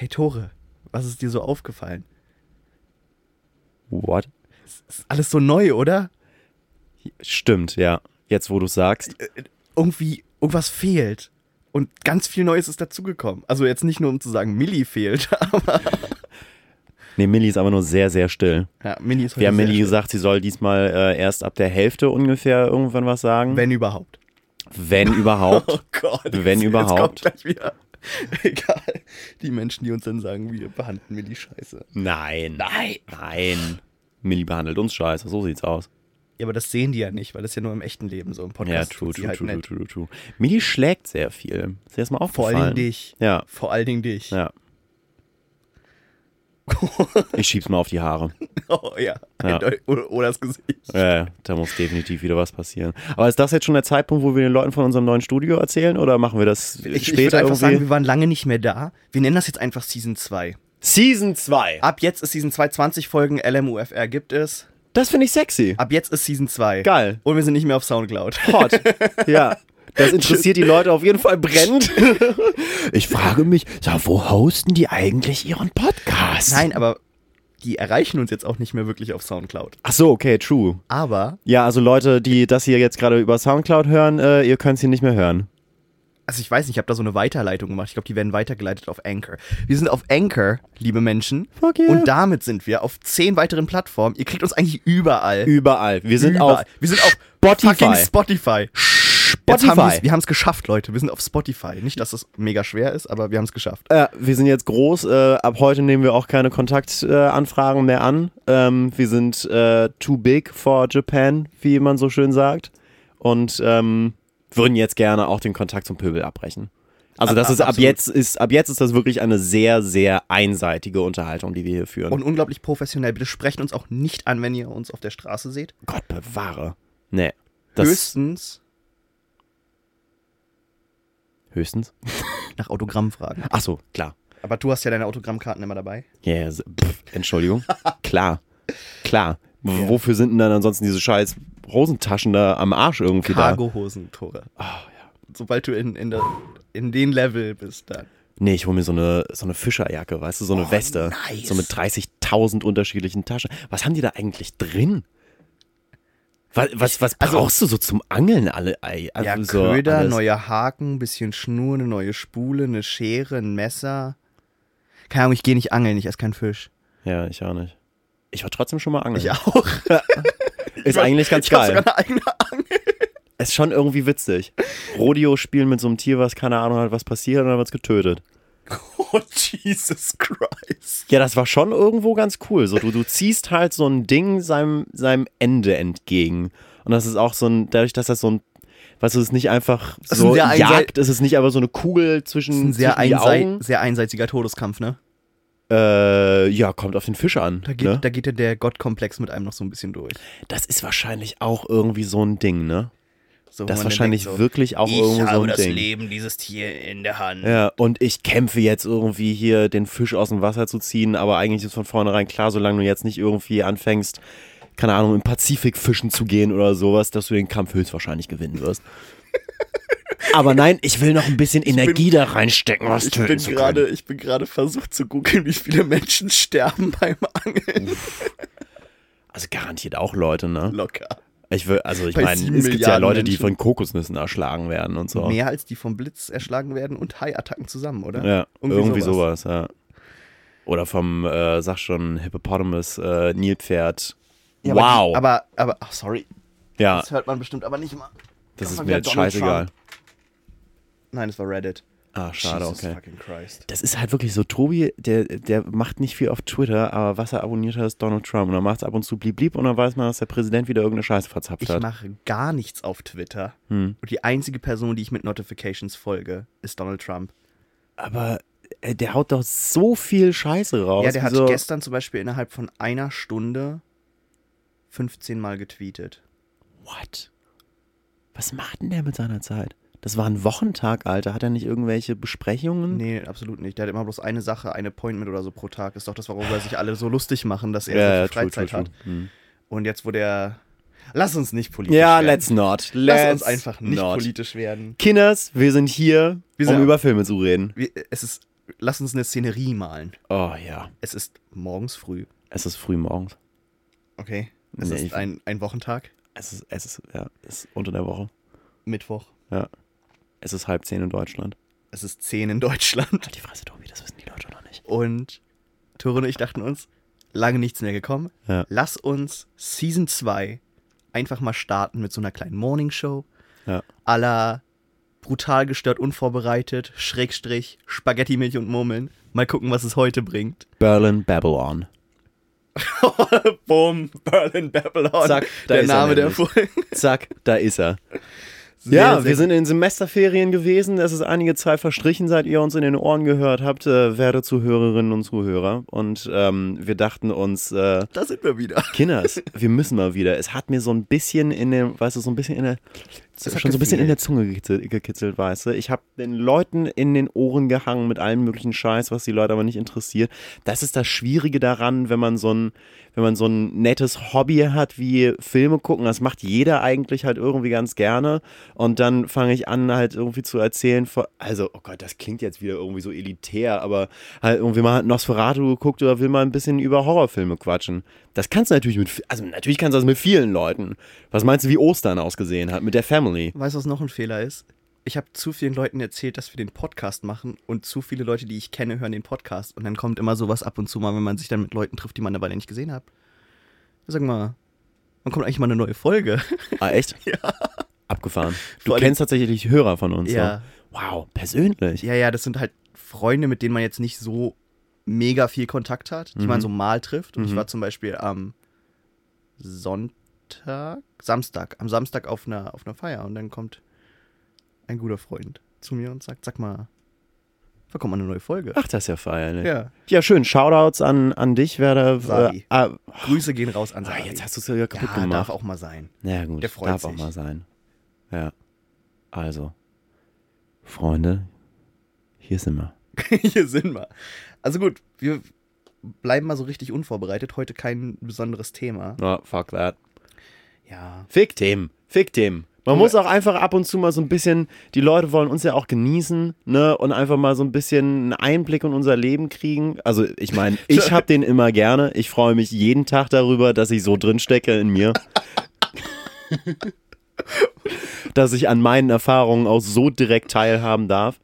Hey Tore, was ist dir so aufgefallen? What? Ist alles so neu, oder? Stimmt, ja. Jetzt, wo du sagst. Irgendwie, irgendwas fehlt. Und ganz viel Neues ist dazugekommen. Also jetzt nicht nur, um zu sagen, Millie fehlt, aber Nee, Millie ist aber nur sehr, sehr still. ja, Millie ist heute Wir haben Millie schön. gesagt, sie soll diesmal äh, erst ab der Hälfte ungefähr irgendwann was sagen. Wenn überhaupt. Wenn überhaupt. Oh Gott. Wenn überhaupt. Egal. Die Menschen, die uns dann sagen, wir behandeln Millie scheiße. Nein. Nein. Nein. Millie behandelt uns scheiße, so sieht's aus. Ja, aber das sehen die ja nicht, weil das ja nur im echten Leben so im Ja, Podcast true, tut sie true, halt true, true, nett. true, true. Millie schlägt sehr viel. Ist dir das mal Vor aufgefallen? allen Dingen dich. Ja, Vor allen Dingen dich. ja. Ich schieb's mal auf die Haare. Oh ja. Ja. Oder, das Gesicht. Ja, da muss definitiv wieder was passieren. Aber ist das jetzt schon der Zeitpunkt, wo wir den Leuten von unserem neuen Studio erzählen oder machen wir das Ich, ich würde später einfach irgendwie? sagen, wir waren lange nicht mehr da. Wir nennen das jetzt einfach Season 2. Season 2. Ab jetzt ist Season 2, 20 Folgen LMUFR gibt es. Das finde ich sexy. Ab jetzt ist Season 2. Geil. Und wir sind nicht mehr auf Soundcloud. Hot. Ja. Das interessiert die Leute auf jeden Fall brennend. Ich frage mich, ja, wo hosten die eigentlich ihren Podcast? Nein, aber die erreichen uns jetzt auch nicht mehr wirklich auf Soundcloud. Ach so, okay, true. Aber, Ja, also Leute, die das hier jetzt gerade über Soundcloud hören, äh, ihr könnt sie nicht mehr hören. also ich weiß nicht, ich habe da so eine Weiterleitung gemacht. Ich glaube, die werden weitergeleitet auf Anchor. Wir sind auf Anchor, liebe Menschen. Fuck yeah. Und damit sind wir auf zehn weiteren Plattformen. Ihr kriegt uns eigentlich überall. Überall. Wir sind überall. auf wir sind auf Spotify. fucking Spotify. Spotify. haben wir haben es geschafft, Leute. Wir sind auf Spotify. Nicht, dass es mega schwer ist, aber wir haben es geschafft. Äh, wir sind jetzt groß. Äh, ab heute nehmen wir auch keine Kontaktanfragen äh, mehr an. Ähm, wir sind äh, too big for Japan, wie man so schön sagt. Und ähm, würden jetzt gerne auch den Kontakt zum Pöbel abbrechen. Also das Ab- ist ab jetzt ist ab jetzt ist das wirklich eine sehr sehr einseitige Unterhaltung, die wir hier führen. Und unglaublich professionell. Bitte sprecht uns auch nicht an, wenn ihr uns auf der Straße seht. Gott bewahre. Nee. Das Höchstens höchstens. nach Autogramm fragen. Ach so, klar. Aber du hast ja deine Autogrammkarten immer dabei. Ja, yes. Entschuldigung. Klar. Klar. W- Wofür sind denn dann ansonsten diese scheiß Hosentaschen da am Arsch irgendwie da? Cargohosen, Tore. Sobald du in, in, der, in den Level bist, dann. Nee, ich hol mir so eine, so eine Fischerjacke, weißt du, so eine Oh, Weste. nice. So mit 30.000 unterschiedlichen Taschen. Was haben die da eigentlich drin? Was, was, was also- brauchst du so zum Angeln alle? Ei? Ja, Also so Köder, alles? neuer Haken, bisschen Schnur, eine neue Spule, eine Schere, ein Messer. Keine Ahnung, ich gehe nicht angeln, ich esse keinen Fisch. Ja, ich auch nicht. Ich war trotzdem schon mal angeln. Ich auch. Ist eigentlich ganz ich geil. sogar eine eigene Angel. Ist schon irgendwie witzig. Rodeo spielen mit so einem Tier, was keine Ahnung hat, was passiert, und dann wird's getötet. Oh, Jesus Christ. Ja, das war schon irgendwo ganz cool. So, du, du ziehst halt so ein Ding seinem, seinem Ende entgegen. Und das ist auch so ein, dadurch, dass das so ein, weißt du, es ist nicht einfach ist so ein sehr Jagd, es ist nicht aber so eine Kugel Das zwischen, ist ein sehr, zwischen einsei Augen. sehr einseitiger Todeskampf, ne? Äh, ja, kommt auf den Fisch an. Da geht, ne? da geht ja der Gottkomplex mit einem noch so ein bisschen durch. Das ist wahrscheinlich auch irgendwie so ein Ding, ne? So, Das wahrscheinlich denkt so, wirklich auch ich irgendwo so habe ein das Ding. Leben dieses Tier in der Hand. Ja, und ich kämpfe jetzt irgendwie hier den Fisch aus dem Wasser zu ziehen, aber eigentlich ist von vornherein klar, solange du jetzt nicht irgendwie anfängst, keine Ahnung, im Pazifik fischen zu gehen oder sowas, dass du den Kampf höchstwahrscheinlich gewinnen wirst. aber nein, ich will noch ein bisschen Energie da reinstecken, was Ich töten bin zu können. ich bin gerade versucht zu googeln, wie viele Menschen sterben beim Angeln. Also garantiert auch Leute, ne? Locker. Ich will, also ich meine, es gibt ja Milliarden Leute, die Menschen. von Kokosnüssen erschlagen werden und so. Mehr als die vom Blitz erschlagen werden und Haiattacken zusammen, oder? Ja, irgendwie, Irgendwie sowas. ja. Oder vom, äh, sag schon, Hippopotamus, äh, Nilpferd. Ja, wow. Aber, aber, ach, sorry, ja, das hört man bestimmt aber nicht mal. das ist mir jetzt Donald scheißegal. Trump. Nein, das war Reddit. Ah, schade, Jesus okay. fucking Christ. Das ist halt wirklich so, Tobi, der, der macht nicht viel auf Twitter, aber was er abonniert hat, ist Donald Trump. Und dann macht es ab und zu blieb blieb und dann weiß man, dass der Präsident wieder irgendeine Scheiße verzapft Ich hat. mache gar nichts auf Twitter. Hm. Und die einzige Person, die ich mit Notifications folge, ist Donald Trump. Aber äh, der haut doch so viel Scheiße raus. ja, der hat Wieso- gestern zum Beispiel innerhalb von einer Stunde 15 Mal getweetet. What? Was macht denn der mit seiner Zeit? Das war ein Wochentag, Alter. Hat er nicht irgendwelche Besprechungen? Nee, absolut nicht. Der hat immer bloß eine Sache, ein Appointment oder so pro Tag. Ist doch das, worüber sich alle so lustig machen, dass er Ja, so ja, viel true, Freizeit true, hat. true. Hm. Und jetzt, wo der. Lass uns nicht politisch Ja, werden. let's not. Lass Let's uns einfach nicht not. politisch werden. Kinders, wir sind hier, Wir sind- um über Filme zu reden. Wir, es ist lass uns eine Szenerie malen. Oh ja. Es ist morgens früh. Es ist früh morgens. Okay. Es Nee, ist ein, ein Wochentag. Es ist, es ist, ja, es ist unter der Woche. Mittwoch. Es ist halb zehn in Deutschland. Es ist 10 in Deutschland. Halt die Fresse, Tobi, das wissen die Leute noch nicht. Und Tore und ich dachten uns, lange nichts mehr gekommen. Ja. Lass uns Season 2 einfach mal starten mit so einer kleinen Morningshow. Ja. à la brutal gestört, unvorbereitet, Schrägstrich, Spaghetti, Milch und Murmeln. Mal gucken, was es heute bringt. Berlin Babylon. Boom, Berlin Babylon. Zack, da der ist er Name der. Folge. Zack, da ist er. Sehr, ja, sehr wir sind in Semesterferien gewesen. Es ist einige Zeit verstrichen, seit ihr uns in den Ohren gehört habt, äh, werte Zuhörerinnen und Zuhörer. Und ähm, wir dachten uns, äh, Da sind wir wieder. Kinders, wir müssen mal wieder. Es hat mir so ein bisschen in der, weißt du, so ein bisschen in der, Es hat schon so ein bisschen in der gefehlt. Zunge gekitzelt, gekitzelt weißt du. Ich habe den Leuten in den Ohren gehangen mit allem möglichen Scheiß, was die Leute aber nicht interessiert. Das ist das Schwierige daran, wenn man so ein, wenn man so ein nettes Hobby hat wie Filme gucken. Das macht jeder eigentlich halt irgendwie ganz gerne. Und dann fange ich an, halt irgendwie zu erzählen, von, also, oh Gott, das klingt jetzt wieder irgendwie so elitär, aber halt irgendwie mal Nosferatu geguckt oder will mal ein bisschen über Horrorfilme quatschen. Das kannst du natürlich mit, also natürlich kannst du das mit vielen Leuten. Was meinst du, wie Ostern ausgesehen hat mit der Family? Weißt du, was noch ein Fehler ist? Ich habe zu vielen Leuten erzählt, dass wir den Podcast machen und zu viele Leute, die ich kenne, hören den Podcast. Und dann kommt immer sowas ab und zu mal, wenn man sich dann mit Leuten trifft, die man eine Weile nicht gesehen hat. Sag mal, wann kommt eigentlich mal eine neue Folge? Ah, echt? Ja. Abgefahren. Du Vor kennst tatsächlich Hörer von uns. Ja. So. Wow, persönlich. Ja, ja, das sind halt Freunde, mit denen man jetzt nicht so mega viel Kontakt hat, die Mhm. man so mal trifft. Und ich Mhm. war zum Beispiel am Sonntag, Samstag, am Samstag auf einer, auf einer Feier und dann kommt ein guter Freund zu mir und sagt, sag mal, wann kommt mal eine neue Folge? Ach, das ist ja feierlich. Ja, Ja, schön. Shoutouts an, an dich, wer da. Äh, Sari. ah, Grüße gehen raus an ah, Sari. jetzt hast du es ja kaputt ja, gemacht. darf auch mal sein. Ja, gut. Der freut darf auch sich. mal sein. Ja. Also, Freunde, hier sind wir. Hier sind wir. Also gut, wir bleiben mal so richtig unvorbereitet. Heute kein besonderes Thema. Oh, fuck that. Ja. Fick dem. Fick dem. Man muss auch einfach ab und zu mal so ein bisschen, die Leute wollen uns ja auch genießen, ne, und einfach mal so ein bisschen einen Einblick in unser Leben kriegen. Also, ich meine, ich habe den immer gerne. Ich freue mich jeden Tag darüber, dass ich so drin stecke in mir. dass ich an meinen Erfahrungen auch so direkt teilhaben darf.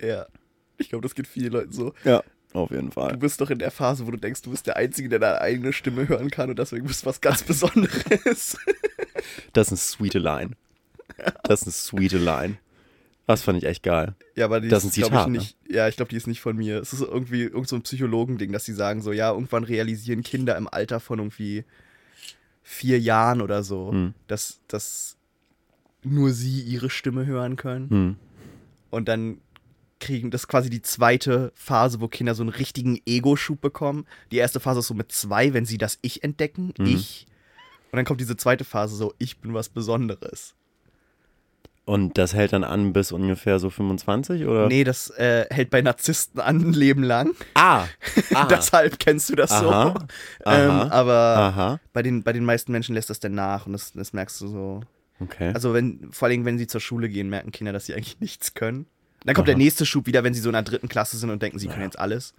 Ja. Ich glaube, das geht vielen Leuten so. Ja, auf jeden Du Fall. bist doch in der Phase, wo du denkst, du bist der Einzige, der deine eigene Stimme hören kann und deswegen bist du was ganz Besonderes. Das ist eine sweete Line. Das ist eine sweete Line. Das fand ich echt geil. ja, aber die Das ist ein glaub Zitat, ich ne? nicht. Ja, ich glaube, die ist nicht von mir. Es ist irgendwie irgend so ein Psychologending, dass sie sagen so, ja, irgendwann realisieren Kinder im Alter von irgendwie vier Jahren oder so, Hm. dass, dass nur sie ihre Stimme hören können. Hm. Und dann kriegen das ist quasi die zweite Phase, wo Kinder so einen richtigen Ego-Schub bekommen. Die erste Phase ist so mit zwei, wenn sie das Ich entdecken, Mhm. ich. Und dann kommt diese zweite Phase so, ich bin was Besonderes. Und das hält dann an bis ungefähr so 25 oder? Nee, das äh, hält bei Narzissten an ein Leben lang. Ah, ah. Deshalb kennst du das Aha, so. aha, ähm, aber aha. bei den, bei den meisten Menschen lässt das dann nach und das, das merkst du so. Okay. Also wenn, vor allem wenn sie zur Schule gehen, merken Kinder, dass sie eigentlich nichts können. Dann kommt Aha. der nächste Schub wieder, wenn sie so in der dritten Klasse sind und denken, sie können jetzt alles.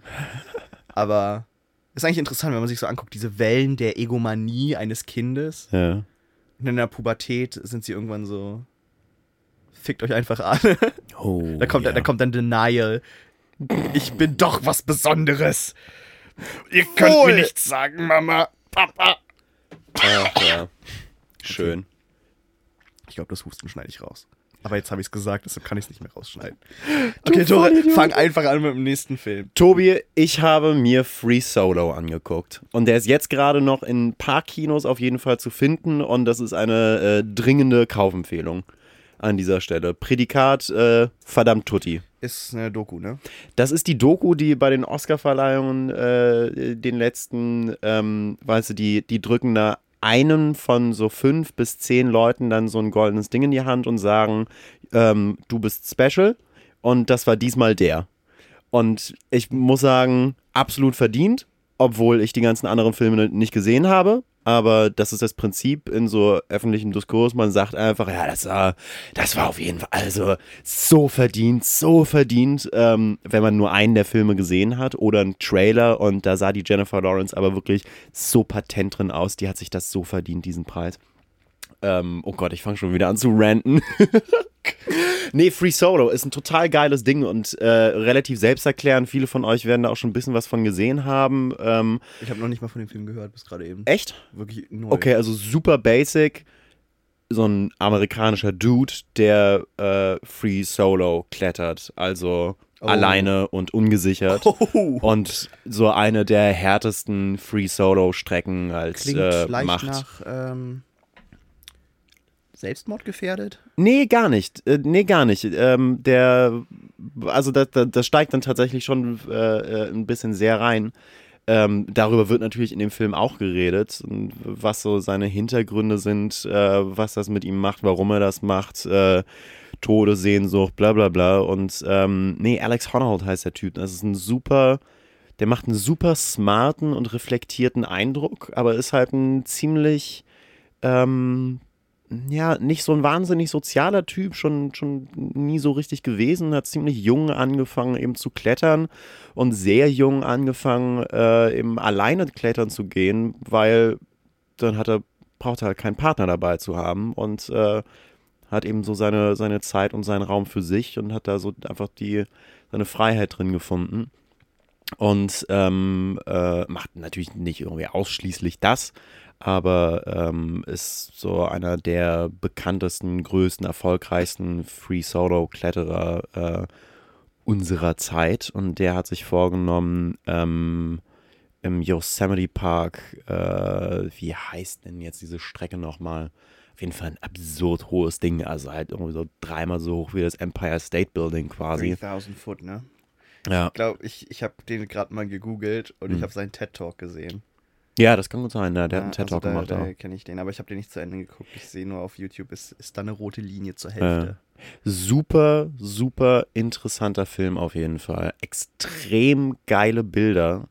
Aber ist eigentlich interessant, wenn man sich so anguckt, diese Wellen der Egomanie eines Kindes. ja. Und in der Pubertät sind sie irgendwann so, fickt euch einfach alle. Oh, Da kommt, ja. da kommt dann Denial. Ich bin doch was Besonderes. Ihr könnt Wohl. mir nichts sagen, Mama. Papa. Ach, ja. Schön. Ich glaube, das Husten schneide ich raus. Aber jetzt habe ich es gesagt, deshalb kann ich es nicht mehr rausschneiden. Okay, Tore, fang einfach an mit dem nächsten Film. Tobi, ich habe mir Free Solo angeguckt. Und der ist jetzt gerade noch in ein paar Kinos auf jeden Fall zu finden. Und das ist eine äh, dringende Kaufempfehlung an dieser Stelle. Prädikat äh, verdammt Tutti. Ist eine Doku, ne? Das ist die Doku, die bei den Oscar-Verleihungen äh, den letzten, ähm, weißt du, die, die drücken da einen von so fünf bis zehn Leuten dann so ein goldenes Ding in die Hand und sagen, ähm, du bist special. Und das war diesmal der. Und ich muss sagen, absolut verdient, obwohl ich die ganzen anderen Filme nicht gesehen habe. Aber das ist das Prinzip in so öffentlichem Diskurs. Man sagt einfach, ja, das war, das war auf jeden Fall also so verdient, so verdient, ähm, wenn man nur einen der Filme gesehen hat oder einen Trailer und da sah die Jennifer Lawrence aber wirklich so patent drin aus. Die hat sich das so verdient, diesen Preis. Ähm, oh Gott, ich fange schon wieder an zu ranten. nee, Free Solo ist ein total geiles Ding und äh, relativ selbsterklärend. Viele von euch werden da auch schon ein bisschen was von gesehen haben. Ähm, Ich habe noch nicht mal von dem Film gehört, bis gerade eben. echt? Wirklich neu. Okay, also super basic. So ein amerikanischer Dude, der äh, Free Solo klettert. Also Oh. alleine und ungesichert. Oh, Und so eine der härtesten Free Solo Strecken als klingt äh, leicht macht. nach ähm, Selbstmord gefährdet. Nee, gar nicht. Äh, nee, gar nicht. Ähm, der, also das, das, das steigt dann tatsächlich schon äh, äh, ein bisschen sehr rein. Ähm, darüber wird natürlich in dem Film auch geredet, was so seine Hintergründe sind, äh, was das mit ihm macht, warum er das macht, äh, Tode, Sehnsucht, bla bla bla. Und ähm, nee, Alex Honnold heißt der Typ. Das ist ein super, der macht einen super smarten und reflektierten Eindruck, aber ist halt ein ziemlich, ähm, ja, nicht so ein wahnsinnig sozialer Typ, schon, schon nie so richtig gewesen, hat ziemlich jung angefangen eben zu klettern und sehr jung angefangen äh, eben alleine klettern zu gehen, weil dann hat er, braucht er halt keinen Partner dabei zu haben und äh, hat eben so seine, seine Zeit und seinen Raum für sich und hat da so einfach die, seine Freiheit drin gefunden. Und ähm, äh, macht natürlich nicht irgendwie ausschließlich das, aber ähm, ist so einer der bekanntesten, größten, erfolgreichsten Free Solo-Kletterer äh, unserer Zeit. Und der hat sich vorgenommen, ähm, im Yosemite Park, äh, wie heißt denn jetzt diese Strecke nochmal? Auf jeden Fall ein absurd hohes Ding, also halt irgendwie so dreimal so hoch wie das Empire State Building quasi. 3000 Foot, ne? Ja. Ich glaube, ich, ich habe den gerade mal gegoogelt und Hm. ich habe seinen TED-Talk gesehen. Ja, das kann gut sein, ja, der hat einen Ja, TED-Talk also gemacht. da, auch. da kenne ich den, aber ich habe den nicht zu Ende geguckt. Ich sehe nur auf YouTube, ist, ist da eine rote Linie zur Hälfte. Super, super interessanter Film auf jeden Fall. Extrem geile Bilder.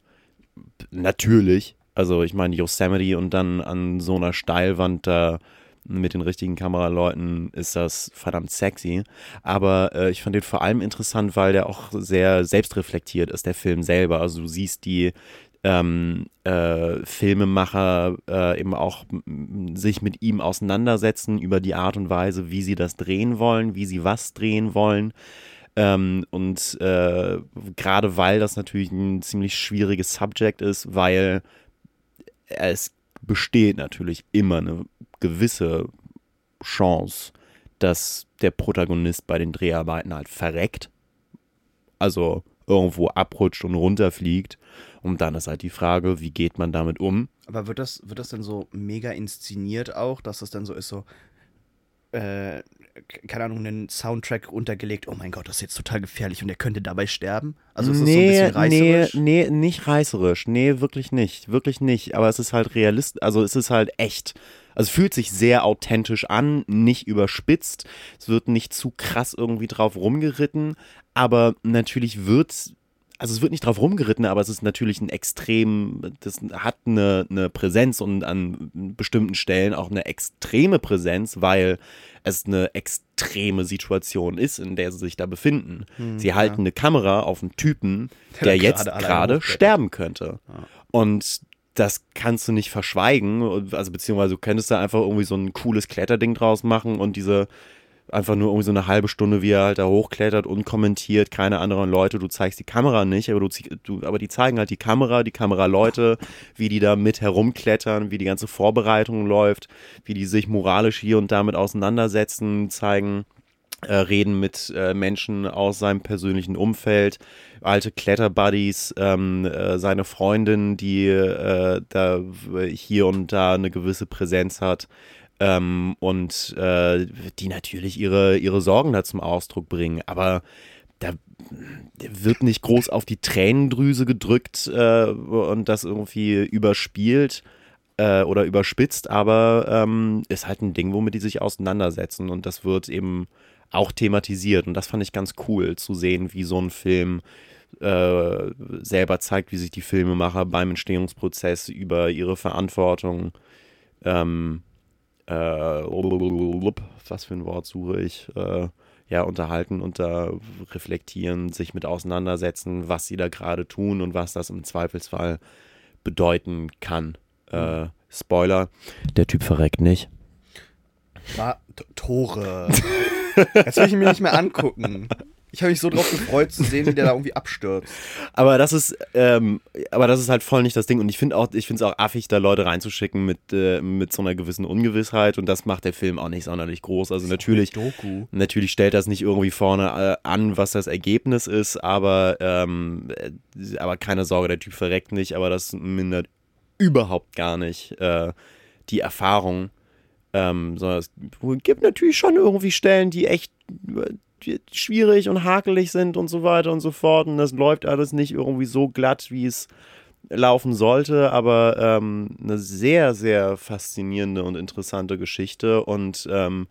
Natürlich. Also ich meine Yosemite und dann an so einer Steilwand da mit den richtigen Kameraleuten ist das verdammt sexy. Aber äh, ich fand den vor allem interessant, weil der auch sehr selbstreflektiert ist, der Film selber. Also du siehst die ähm, äh, Filmemacher äh, eben auch sich mit ihm auseinandersetzen über die Art und Weise, wie sie das drehen wollen, wie sie was drehen wollen. Ähm, und äh, gerade weil das natürlich ein ziemlich schwieriges Subject ist, weil es besteht natürlich immer eine gewisse Chance, dass der Protagonist bei den Dreharbeiten halt verreckt. Also irgendwo abrutscht und runterfliegt. Und dann ist halt die Frage, wie geht man damit um? Aber wird das, wird das dann so mega inszeniert auch, dass das dann so ist, so, äh, keine Ahnung, einen Soundtrack untergelegt, oh mein Gott, das ist jetzt total gefährlich und er könnte dabei sterben? Also ist das so ein bisschen reißerisch? Nee, nee, nicht reißerisch. Nee, wirklich nicht. Wirklich nicht. Aber es ist halt realistisch, also es ist halt echt. Also es fühlt sich sehr authentisch an, nicht überspitzt. Es wird nicht zu krass irgendwie drauf rumgeritten, aber natürlich wird also es wird nicht drauf rumgeritten, aber es ist natürlich ein extrem, das hat eine, eine Präsenz und an bestimmten Stellen auch eine extreme Präsenz, weil es eine extreme Situation ist, in der sie sich da befinden. sie halten eine Kamera auf einen Typen, Der der, jetzt gerade sterben könnte. Ja. Und das kannst du nicht verschweigen, also beziehungsweise du könntest da einfach irgendwie so ein cooles Kletterding draus machen und diese einfach nur irgendwie so eine halbe Stunde, wie er halt da hochklettert, unkommentiert, keine anderen Leute, du zeigst die Kamera nicht, aber du, du aber die zeigen halt die Kamera, die Kameraleute, wie die da mit herumklettern, wie die ganze Vorbereitung läuft, wie die sich moralisch hier und da mit auseinandersetzen, zeigen äh, reden mit äh, Menschen aus seinem persönlichen Umfeld, alte Kletterbuddies, ähm, äh, seine Freundin, die äh, da hier und da eine gewisse Präsenz hat ähm, und äh, die natürlich ihre, ihre Sorgen da zum Ausdruck bringen. Aber da wird nicht groß auf die Tränendrüse gedrückt äh, und das irgendwie überspielt äh, oder überspitzt, aber ähm, ist halt ein Ding, womit die sich auseinandersetzen. Und das wird eben auch thematisiert. Und das fand ich ganz cool zu sehen, wie so ein Film äh, selber zeigt, wie sich die Filmemacher beim Entstehungsprozess über ihre Verantwortung, ähm, äh, was für ein Wort suche ich, äh, ja, unterhalten da reflektieren, sich mit auseinandersetzen, was sie da gerade tun und was das im Zweifelsfall bedeuten kann. Äh, Spoiler, der Typ verreckt nicht. War Tore. Jetzt will ich ihn mir nicht mehr angucken. Ich habe mich so drauf gefreut zu sehen, wie der da irgendwie abstürzt. Aber das ist, ähm, aber das ist halt voll nicht das Ding. Und ich finde auch, ich finde es auch affig, da Leute reinzuschicken mit, äh, mit so einer gewissen Ungewissheit. Und das macht der Film auch nicht sonderlich groß. Also natürlich, Doku. natürlich stellt das nicht irgendwie vorne äh, an, was das Ergebnis ist, aber, ähm, äh, aber keine Sorge, der Typ verreckt nicht, aber das mindert überhaupt gar nicht äh, die Erfahrung. Ähm, sondern es gibt natürlich schon irgendwie Stellen, die echt schwierig und hakelig sind und so weiter und so fort. Und das läuft alles nicht irgendwie so glatt, wie es laufen sollte, aber ähm, eine sehr, sehr faszinierende und interessante Geschichte und ähm,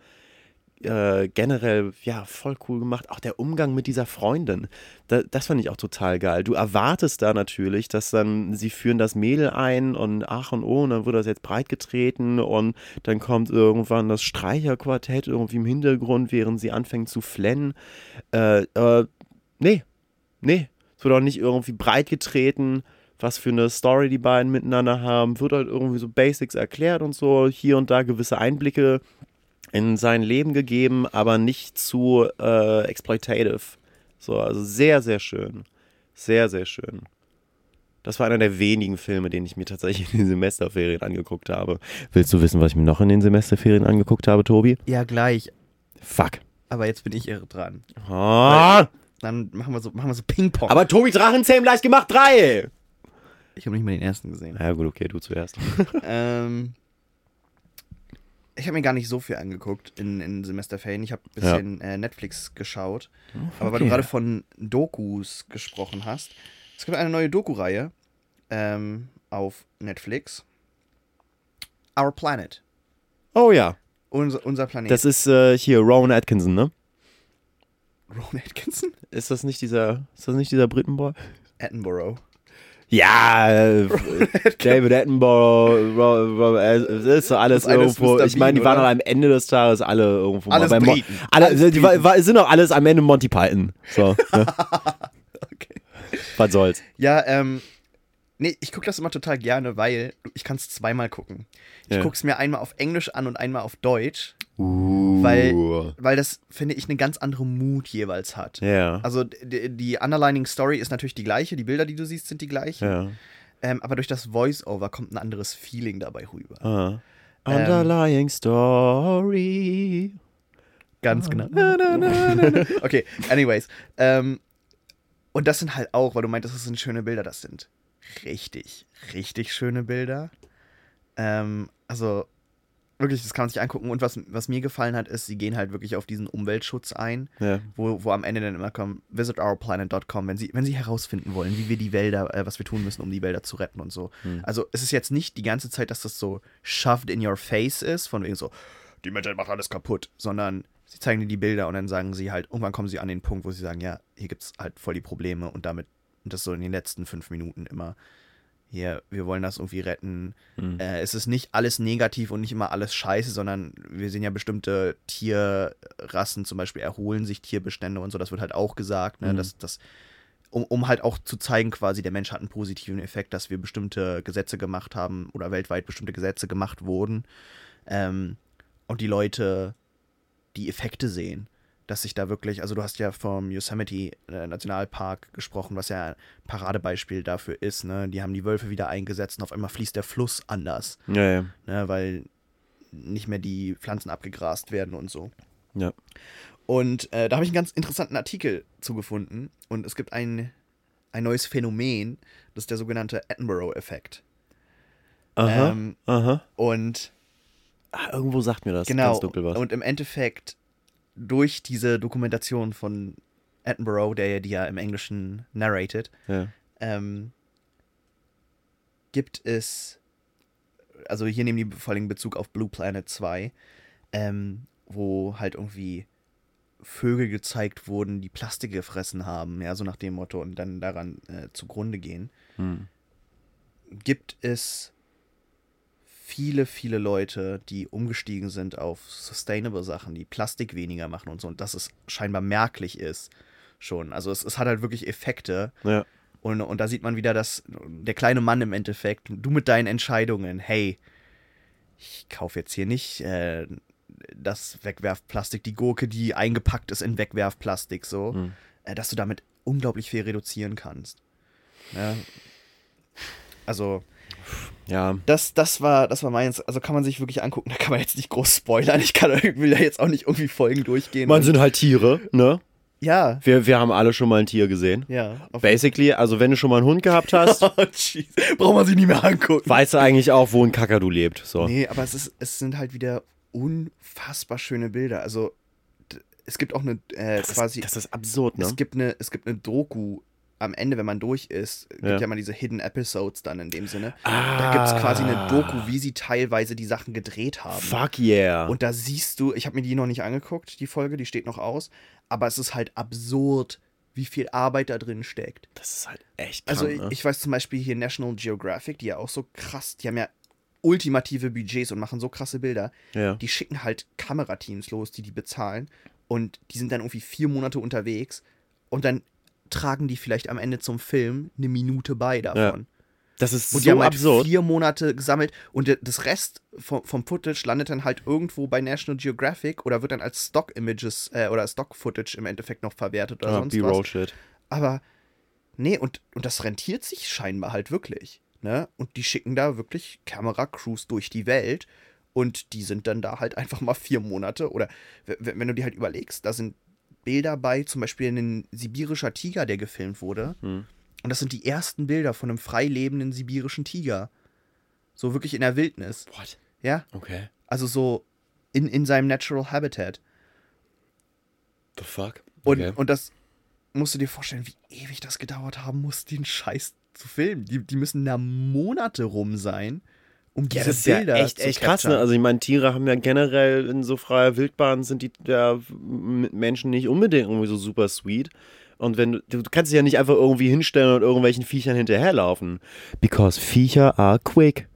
äh, generell, ja, voll cool gemacht. Auch der Umgang mit dieser Freundin, da, das fand ich auch total geil. Du erwartest da natürlich, dass dann, sie führen das Mädel ein und ach und oh, und dann wird das jetzt breitgetreten und dann kommt irgendwann das Streicherquartett irgendwie im Hintergrund, während sie anfängt zu flennen. Äh, äh, nee, nee, es wird auch nicht irgendwie breitgetreten was für eine Story die beiden miteinander haben, wird halt irgendwie so Basics erklärt und so, hier und da gewisse Einblicke in sein Leben gegeben, aber nicht zu äh, exploitative. So, also sehr, sehr schön. Sehr, sehr schön. Das war einer der wenigen Filme, den ich mir tatsächlich in den Semesterferien angeguckt habe. Willst du wissen, was ich mir noch in den Semesterferien angeguckt habe, Tobi? Ja, gleich. Fuck. Aber jetzt bin ich irre dran. Ah, Dann machen wir so, machen wir so Ping-Pong. aber Tobi Drachenzähm leicht gemacht, drei! ich habe nicht mal den ersten gesehen. Ja gut, okay, du zuerst. ähm, ich habe mir gar nicht so viel angeguckt in, in Semesterferien. Ich habe ein bisschen äh, Netflix geschaut. Aber weil du okay. gerade von Dokus gesprochen hast, es gibt eine neue Doku-Reihe ähm, auf Netflix. Our Planet. Oh ja, Unser, unser Planet. das ist äh, hier Rowan Atkinson, ne? Ron Atkinson? Ist das nicht dieser, ist das nicht dieser Britenboy? Attenborough. Ja, äh, David Attenborough, Ro- Ro- äh, es ist so alles ist irgendwo. Mr. Ich meine, die waren oder? am Ende des Tages alle irgendwo Alles mal Briten. alle, Alles die, wa- Briten. wa- sind doch alles am Ende Monty Python. So, ne? Okay. was soll's. Ja, ähm, nee, ich gucke das immer total gerne, weil ich kann es zweimal gucken. Ich Ja. gucke es mir einmal auf Englisch an und einmal auf Deutsch, Uh. Weil- weil das, finde ich, eine ganz andere Mut jeweils hat. Ja. Also die, die underlining Story ist natürlich die gleiche, die Bilder, die du siehst, sind die gleichen. ja. Ähm, aber durch das Voice-Over kommt ein anderes Feeling dabei rüber. Ah. Ähm. Underlying Story. Ganz genau. Na, na. Okay, anyways. Ähm, und das sind halt auch, weil du meintest, das sind schöne Bilder, das sind richtig, richtig schöne Bilder. Ähm, also wirklich, das kann man sich angucken. Und was, was mir gefallen hat, ist, sie gehen halt wirklich auf diesen Umweltschutz ein, Ja. wo, wo am Ende dann immer kommt, visitourplanet.com, wenn sie, wenn sie herausfinden wollen, wie wir die Wälder, äh, was wir tun müssen, um die Wälder zu retten und so. Hm. Also es ist jetzt nicht die ganze Zeit, dass das so shoved in your face ist, von wegen so, die Menschheit macht alles kaputt, sondern sie zeigen dir die Bilder und dann sagen sie halt, irgendwann kommen sie an den Punkt, wo sie sagen, ja, hier gibt es halt voll die Probleme und damit, und das so in den letzten fünf Minuten immer, hier, wir wollen das irgendwie retten. Hm. Äh, es ist nicht alles negativ und nicht immer alles scheiße, sondern wir sehen ja bestimmte Tierrassen, zum Beispiel erholen sich Tierbestände und so, das wird halt auch gesagt, ne, Mhm. dass das um, um halt auch zu zeigen, quasi, der Mensch hat einen positiven Effekt, dass wir bestimmte Gesetze gemacht haben oder weltweit bestimmte Gesetze gemacht wurden. Ähm, und die Leute die Effekte sehen. Dass sich da wirklich, also du hast ja vom Yosemite äh, Nationalpark gesprochen, was ja ein Paradebeispiel dafür ist, ne? Die haben die Wölfe wieder eingesetzt und auf einmal fließt der Fluss anders, Ja, ja. ne? Weil nicht mehr die Pflanzen abgegrast werden und so. Ja. Und äh, da habe ich einen ganz interessanten Artikel zugefunden. Und es gibt ein, ein neues Phänomen, das ist der sogenannte Attenborough-Effekt. Aha. Ähm, aha. und Ah, irgendwo sagt mir das genau, ganz dunkel was. und im Endeffekt durch diese Dokumentation von Attenborough, der ja die ja im Englischen narrated, ja. ähm, gibt es, also hier nehmen die vor allem Bezug auf Blue Planet 2, ähm, wo halt irgendwie Vögel gezeigt wurden, die Plastik gefressen haben, ja, so nach dem Motto und dann daran äh, zugrunde gehen, Hm. gibt es viele, viele Leute, die umgestiegen sind auf sustainable Sachen, die Plastik weniger machen und so und dass es scheinbar merklich ist schon. Also es, es hat halt wirklich Effekte Ja. und, und da sieht man wieder, dass der kleine Mann im Endeffekt, du mit deinen Entscheidungen, hey, ich kaufe jetzt hier nicht äh, das Wegwerfplastik, die Gurke, die eingepackt ist in Wegwerfplastik, so, Hm. äh, dass du damit unglaublich viel reduzieren kannst. Ja. Also, Ja. das, das war, das war meins. Also kann man sich wirklich angucken. Da kann man jetzt nicht groß spoilern. Ich kann, will da jetzt auch nicht irgendwie Folgen durchgehen. Man sind halt Tiere, ne? ja, Wir, wir haben alle schon mal ein Tier gesehen. ja. Basically, also wenn du schon mal einen Hund gehabt hast, oh. Braucht man sich nicht mehr angucken. weißt du eigentlich auch, wo ein Kakadu lebt. So. Nee, aber es, ist, es sind halt wieder unfassbar schöne Bilder. Also es gibt auch eine äh, das, quasi. ist, das ist absurd, ne? Es gibt eine, es gibt eine Doku am Ende, wenn man durch ist, gibt Ja. ja, mal diese Hidden Episodes dann in dem Sinne. ah, Da gibt es quasi eine Doku, wie sie teilweise die Sachen gedreht haben. Fuck yeah. Und da siehst du, ich habe mir die noch nicht angeguckt, die Folge, die steht noch aus, aber es ist halt absurd, wie viel Arbeit da drin steckt. das ist halt echt krank, Also ne? ich, ich weiß zum Beispiel hier National Geographic, die ja auch so krass, die haben ja ultimative Budgets und machen so krasse Bilder. ja. Die schicken halt Kamerateams los, die die bezahlen und die sind dann irgendwie vier Monate unterwegs und dann tragen die vielleicht am Ende zum Film eine Minute bei davon. Das ist Und die so haben halt absurd. vier Monate gesammelt und das Rest vom, vom Footage landet dann halt irgendwo bei National Geographic oder wird dann als Stock-Images äh, oder Stock-Footage im Endeffekt noch verwertet oder Ah, sonst was. B-Roll-Shit. Aber nee, und, und das rentiert sich scheinbar halt wirklich. Ne? Und die schicken da wirklich Kameracrews durch die Welt und die sind dann da halt einfach mal vier Monate. Oder wenn du dir halt überlegst, da sind Bilder bei, zum Beispiel ein sibirischer Tiger, der gefilmt wurde. Hm. Und das sind die ersten Bilder von einem frei lebenden sibirischen Tiger. So wirklich in der Wildnis. What? Ja, Okay. also so in, in seinem Natural Habitat. The fuck? Und, okay. und das musst du dir vorstellen, wie ewig das gedauert haben muss, den Scheiß zu filmen. Die, die müssen da Monate rum sein, um ja, diese das ist Bilder ja echt, echt krass, ne? Also ich meine, Tiere haben ja generell in so freier Wildbahn sind die ja, Menschen nicht unbedingt irgendwie so super sweet. Und wenn du, du kannst dich ja nicht einfach irgendwie hinstellen und irgendwelchen Viechern hinterherlaufen. Because Viecher are quick.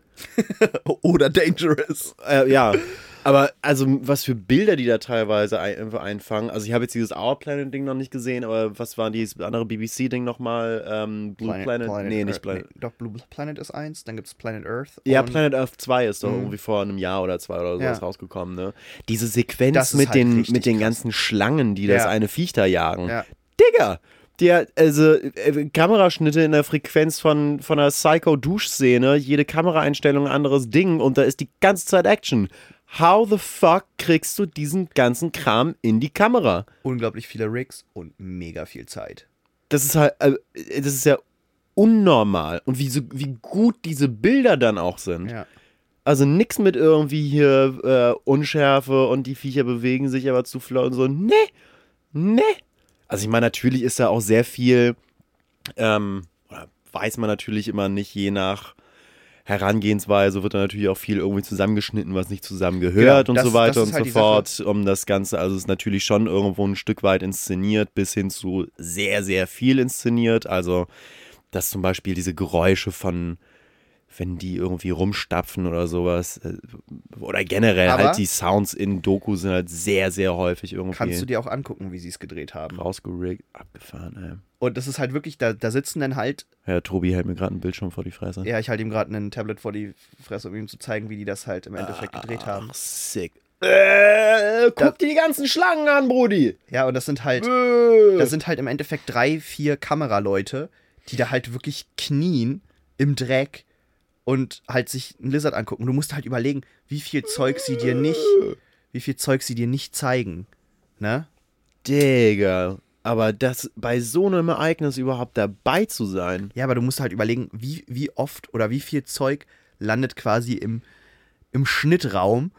Oder dangerous. Äh, ja. Aber also, was für Bilder die da teilweise ein, einfangen. Also, ich habe jetzt dieses Our Planet-Ding noch nicht gesehen, aber was war dieses andere BBC-Ding nochmal? Ähm, Blue Planet? nee, nicht Earth. Planet. Nee, doch, Blue Planet ist eins, dann gibt es Planet Earth. Ja, Planet Earth 2 ist doch Mhm. irgendwie vor einem Jahr oder zwei oder sowas Ja. rausgekommen, ne? Diese Sequenz Das mit, halt den, mit den krass. ganzen Schlangen, die das Ja. eine Viech da jagen. Ja. Digga! Der, also, äh, Kameraschnitte in der Frequenz von, von einer Psycho-Duschszene, jede Kameraeinstellung ein anderes Ding und da ist die ganze Zeit Action. How the fuck kriegst du diesen ganzen Kram in die Kamera? Unglaublich viele Rigs und mega viel Zeit. Das ist halt, äh, das ist ja unnormal. Und wie, so, wie gut diese Bilder dann auch sind. Ja. Also nix mit irgendwie hier äh, Unschärfe und die Viecher bewegen sich aber zu flott und so. Nee, nee. Also ich meine, natürlich ist da auch sehr viel, ähm, oder weiß man natürlich immer nicht, je nach Herangehensweise wird da natürlich auch viel irgendwie zusammengeschnitten, was nicht zusammengehört Genau, und das- so weiter und halt so fort, um das Ganze, also es ist natürlich schon irgendwo ein Stück weit inszeniert, bis hin zu sehr, sehr viel inszeniert, also dass zum Beispiel diese Geräusche von, wenn die irgendwie rumstapfen oder sowas, äh, oder generell Aber- halt die Sounds in Doku sind halt sehr, sehr häufig irgendwie Kannst du dir auch angucken, wie sie es gedreht haben. rausgeregt, abgefahren, Und das ist halt wirklich, da, da sitzen dann halt, ey. Ja, Tobi hält mir gerade einen Bildschirm vor die Fresse. ja, ich halte ihm gerade ein Tablet vor die Fresse, um ihm zu zeigen, wie die das halt im Endeffekt gedreht haben. Ach, sick. Äh, guck dir die ganzen Schlangen an, Brudi. Ja, und das sind halt, Äh. das sind halt im Endeffekt drei, vier Kameraleute, die da halt wirklich knien im Dreck und halt sich einen Lizard angucken. Du musst halt überlegen, wie viel Zeug sie dir nicht, wie viel Zeug sie dir nicht zeigen. Ne? Digga. Aber das bei so einem Ereignis überhaupt dabei zu sein. Ja, aber du musst halt überlegen, wie, wie oft oder wie viel Zeug landet quasi im, im Schnittraum,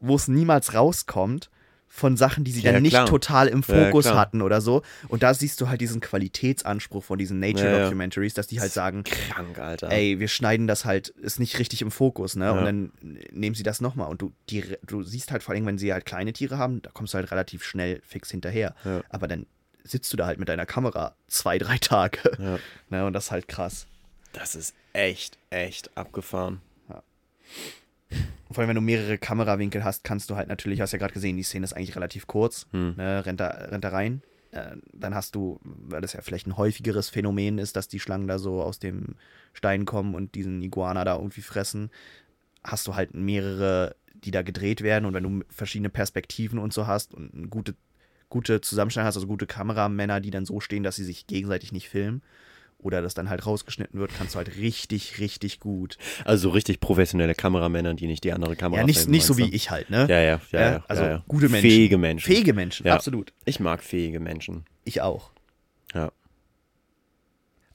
wo es niemals rauskommt, von Sachen, die sie Ja, dann nicht klar. total im Ja, Fokus klar. hatten oder so. Und da siehst du halt diesen Qualitätsanspruch von diesen Ja, ja. Nature-Documentaries, dass die halt sagen, Krank, Alter. ey, wir schneiden das halt, ist nicht richtig im Fokus, ne? Und Ja. dann nehmen sie das nochmal. Und du, die, du siehst halt vor allem, wenn sie halt kleine Tiere haben, da kommst du halt relativ schnell fix hinterher. Ja. Aber dann sitzt du da halt mit deiner Kamera zwei, drei Tage. Ja. Ne? Und das ist halt krass. Das ist echt, echt abgefahren. Vor allem, wenn du mehrere Kamerawinkel hast, kannst du halt natürlich, hast ja gerade gesehen, die Szene ist eigentlich relativ kurz, Hm. ne, rennt, da, rennt da rein. Äh, dann hast du, weil das ja vielleicht ein häufigeres Phänomen ist, dass die Schlangen da so aus dem Stein kommen und diesen Iguana da irgendwie fressen, hast du halt mehrere, die da gedreht werden und wenn du verschiedene Perspektiven und so hast und eine gute, gute Zusammenstellung hast, also gute Kameramänner, die dann so stehen, dass sie sich gegenseitig nicht filmen oder das dann halt rausgeschnitten wird, kannst du halt richtig, richtig gut. Also so richtig professionelle Kameramänner, die nicht die andere Kamera Ja, nicht, filmen, nicht so wie ich halt, ne? Ja, ja, ja. Ja, ja also ja, gute Menschen. Fähige Menschen. Fähige Menschen, Ja. absolut. Ich mag fähige Menschen. Ich auch. Ja.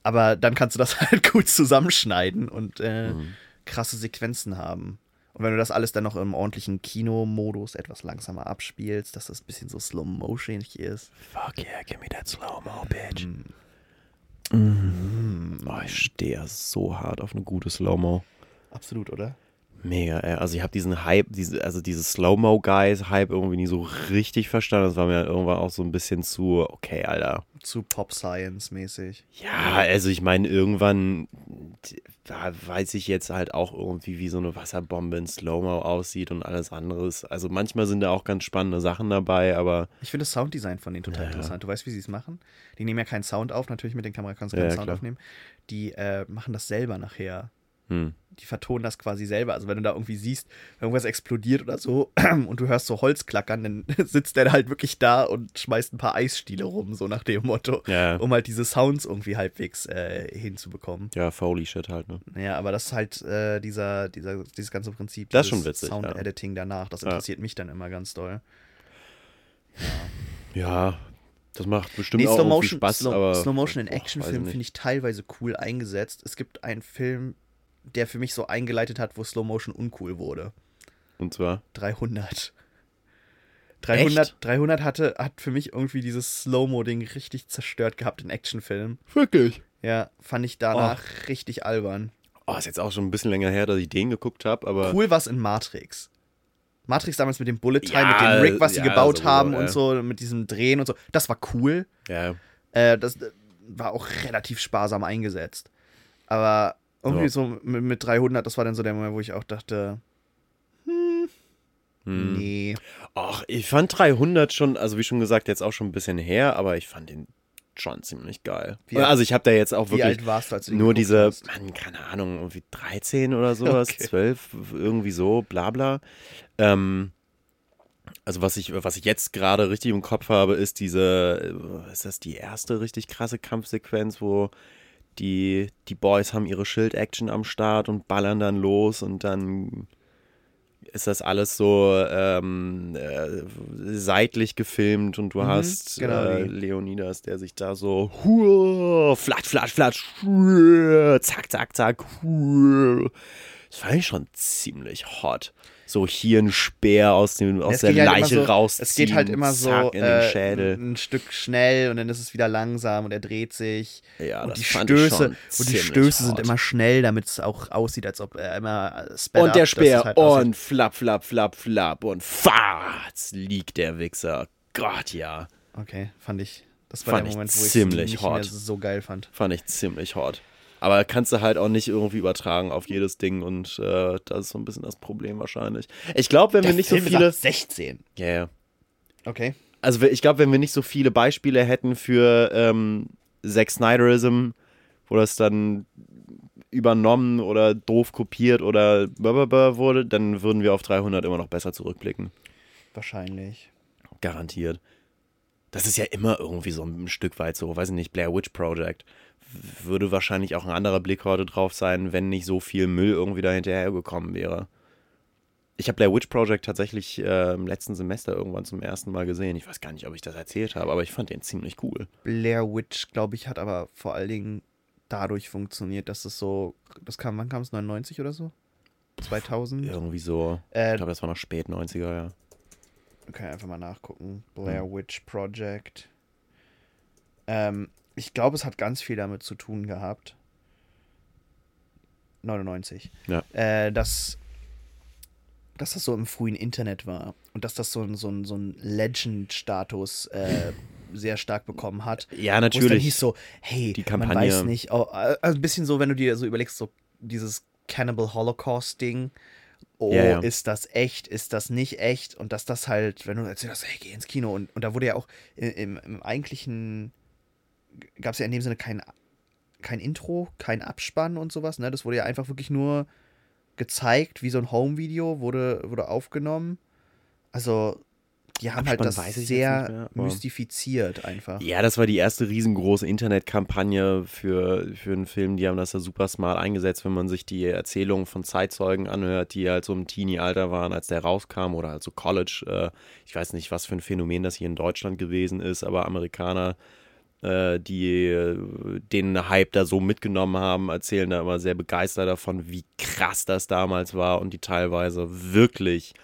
Aber dann kannst du das halt gut zusammenschneiden und äh, Mhm. krasse Sequenzen haben. Und wenn du das alles dann noch im ordentlichen Kinomodus etwas langsamer abspielst, dass das ein bisschen so slow-motion ist. Fuck yeah, give me that slow-mo, bitch. Mm. Oh, ich stehe ja so hart auf eine gute Slow-Mo. Absolut, oder? Mega, ey. Also ich habe diesen Hype, diese, also dieses Slow-Mo-Guys-Hype irgendwie nie so richtig verstanden. Das war mir irgendwann auch so ein bisschen zu, okay, Alter. Zu Pop-Science-mäßig. Ja, also ich meine, irgendwann, da weiß ich jetzt halt auch irgendwie, wie so eine Wasserbombe in Slow-Mo aussieht und alles anderes. Also manchmal sind da auch ganz spannende Sachen dabei, aber Ich finde das Sounddesign von denen total Ja, interessant. Du weißt, wie sie es machen? Die nehmen ja keinen Sound auf, natürlich mit den Kamera kannst du keinen ja, Sound klar. aufnehmen. Die äh, machen das selber nachher. hm, die vertonen das quasi selber. Also wenn du da irgendwie siehst, irgendwas explodiert oder so und du hörst so Holz klackern, dann sitzt der halt wirklich da und schmeißt ein paar Eisstiele rum, so nach dem Motto, ja, um halt diese Sounds irgendwie halbwegs äh, hinzubekommen. ja, Foley-Shit halt, ne? Ja, aber das ist halt äh, dieser, dieser, dieses ganze Prinzip. Das ist schon witzig, ja. Sound-Editing danach, das Ja. interessiert mich dann immer ganz doll. Ja, das macht bestimmt Nee, auch Slow Motion, Spaß, Slow, aber Slow Motion in Actionfilmen finde ich teilweise cool eingesetzt. Es gibt einen Film, der für mich so eingeleitet hat, wo Slow Motion uncool wurde. Und zwar, 300. 300, Echt? 300 hatte, hat für mich irgendwie dieses Slow-Mo-Ding richtig zerstört gehabt in Actionfilmen. wirklich? Ja, fand ich danach richtig albern. Oh, ist jetzt auch schon ein bisschen länger her, dass ich den geguckt habe, aber Cool war es in Matrix. Matrix damals mit dem Bullet Time, Ja, mit dem Rig, was sie ja, gebaut sowieso, haben ja. und so, mit diesem Drehen und so. Das war cool. ja, Äh, das äh, war auch relativ sparsam eingesetzt. Aber irgendwie Ja. so mit, mit 300, das war dann so der Moment, wo ich auch dachte, hm. nee. Ach, ich fand 300 schon, also wie schon gesagt, jetzt auch schon ein bisschen her, aber ich fand den schon ziemlich geil. Wie also ich habe da jetzt auch Wie wirklich du, nur diese? Mann, keine Ahnung, irgendwie 13 oder sowas, Okay. 12, irgendwie so, bla bla. Ähm, also was ich, was ich jetzt gerade richtig im Kopf habe, ist diese, äh, ist das die erste richtig krasse Kampfsequenz, wo die, die Boys haben ihre Schild-Action am Start und ballern dann los und dann ist das alles so ähm, äh, seitlich gefilmt und du Mhm, hast genau äh. Leonidas, der sich da so huah, flatsch, flatsch, flatsch, huah, zack, zack, zack. huah. Das fand ich schon ziemlich hot. So hier ein Speer aus, dem, aus Es der halt Leiche so, rausziehen. Es geht halt immer so in den äh, Schädel. ein Stück schnell und dann ist es wieder langsam und er dreht sich. Ja, und das die fand ich Stöße, schon und die Stöße sind hot. immer schnell, damit es auch aussieht, als ob er immer äh, sped Und der es Speer halt und flapp, flapp, flapp, flapp und fatz liegt der Wichser. Gott, ja. Okay, fand ich. Das war Fand der ich Moment, wo ich ziemlich nicht mehr hot. so geil fand. Fand ich ziemlich hot. Aber kannst du halt auch nicht irgendwie übertragen auf jedes Ding und äh, das ist so ein bisschen das Problem wahrscheinlich. Ich glaube, wenn wir nicht so Film ist viele. ab 16. Ja, ja. Okay. Also ich glaube, wenn wir nicht so viele Beispiele hätten für ähm, Zack Snyderism, wo das dann übernommen oder doof kopiert oder blablabla wurde, dann würden wir auf 300 immer noch besser zurückblicken. Wahrscheinlich. Garantiert. Das ist ja immer irgendwie so ein Stück weit so, weiß ich nicht, Blair Witch Project. Würde wahrscheinlich auch ein anderer Blick heute drauf sein, wenn nicht so viel Müll irgendwie da hinterhergekommen wäre. Ich habe Blair Witch Project tatsächlich äh, im letzten Semester irgendwann zum ersten Mal gesehen. Ich weiß gar nicht, ob ich das erzählt habe, aber ich fand den ziemlich cool. Blair Witch, glaube ich, hat aber vor allen Dingen dadurch funktioniert, dass es so. Das kam, wann kam es? 99 oder so? 2000? Irgendwie so. Ich Äh, glaube, das war noch spät 90er, ja. Okay, einfach mal nachgucken. Blair Witch Project. Ähm, ich glaube, es hat ganz viel damit zu tun gehabt. 99. Ja. Äh, dass, dass das so im frühen Internet war und dass das so, ein- so, ein- so ein Legend-Status äh, sehr stark bekommen hat. Ja, Wo es dann natürlich. hieß so, hey, Die man Kampagne- weiß nicht, oh, äh, also ein bisschen so, wenn du dir so überlegst, so dieses Cannibal Holocaust-Ding. Oh, Ja, ja. ist das echt, ist das nicht echt? Und dass das halt, wenn du erzählst, hey, geh ins Kino. Und, und da wurde ja auch im, im eigentlichen, gab es ja in dem Sinne kein, kein Intro, kein Abspann und sowas. Ne? Das wurde ja einfach wirklich nur gezeigt, wie so ein Home-Video, wurde, wurde aufgenommen. Also, die haben halt Abspann das weiß ich jetzt sehr mehr, mystifiziert einfach. Ja, das war die erste riesengroße Internetkampagne für, für einen Film. Die haben das ja super smart eingesetzt, wenn man sich die Erzählungen von Zeitzeugen anhört, die halt so im Teenie-Alter waren, als der rauskam oder also College. Äh, ich weiß nicht, was für ein Phänomen das hier in Deutschland gewesen ist, aber Amerikaner, äh, die äh, den Hype da so mitgenommen haben, erzählen da immer sehr begeistert davon, wie krass das damals war und die teilweise wirklich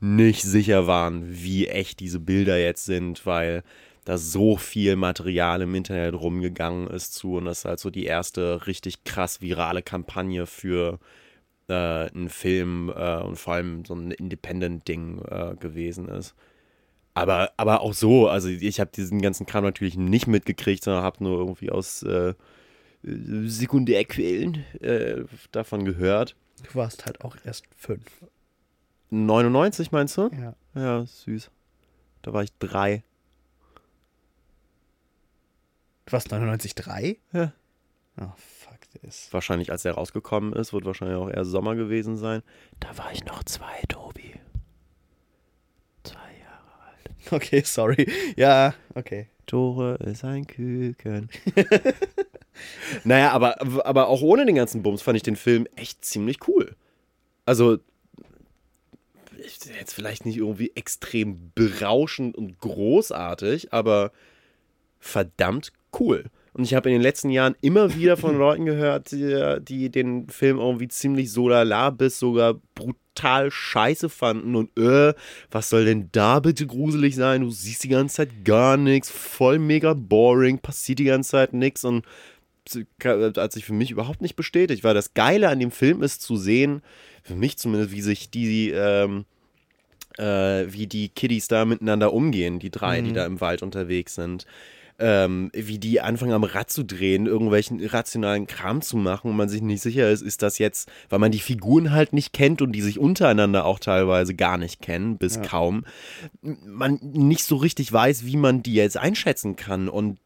nicht sicher waren, wie echt diese Bilder jetzt sind, weil da so viel Material im Internet rumgegangen ist zu und das ist halt so die erste richtig krass virale Kampagne für äh, einen Film äh, und vor allem so ein Independent-Ding äh, gewesen ist. Aber, aber auch so, also ich habe diesen ganzen Kram natürlich nicht mitgekriegt, sondern habe nur irgendwie aus äh, Sekundärquellen äh, davon gehört. Du warst halt auch erst fünf. 99 meinst du? Ja. Ja, süß. Da war ich drei. Du warst 99,3? Ja. Oh, fuck this. Wahrscheinlich, als er rausgekommen ist, wird wahrscheinlich auch eher Sommer gewesen sein. Da war ich noch zwei, Tobi. Zwei. Okay, sorry. Ja, okay. Tore ist ein Küken. naja, aber, aber auch ohne den ganzen Bums fand ich den Film echt ziemlich cool. Also, jetzt vielleicht nicht irgendwie extrem berauschend und großartig, aber verdammt cool. Und ich habe in den letzten Jahren immer wieder von Leuten gehört, die, die den Film irgendwie ziemlich so lala bis sogar brutal scheiße fanden und äh, was soll denn da bitte gruselig sein? Du siehst die ganze Zeit gar nichts, voll mega boring, passiert die ganze Zeit nichts und hat sich für mich überhaupt nicht bestätigt, weil das Geile an dem Film ist zu sehen, für mich zumindest, wie sich die, ähm, äh, wie die Kiddies da miteinander umgehen, die drei, die Mhm. da im Wald unterwegs sind. Ähm, wie die anfangen am Rad zu drehen, irgendwelchen irrationalen Kram zu machen und man sich nicht sicher ist, ist das jetzt, weil man die Figuren halt nicht kennt und die sich untereinander auch teilweise gar nicht kennen, bis Ja. kaum, man nicht so richtig weiß, wie man die jetzt einschätzen kann und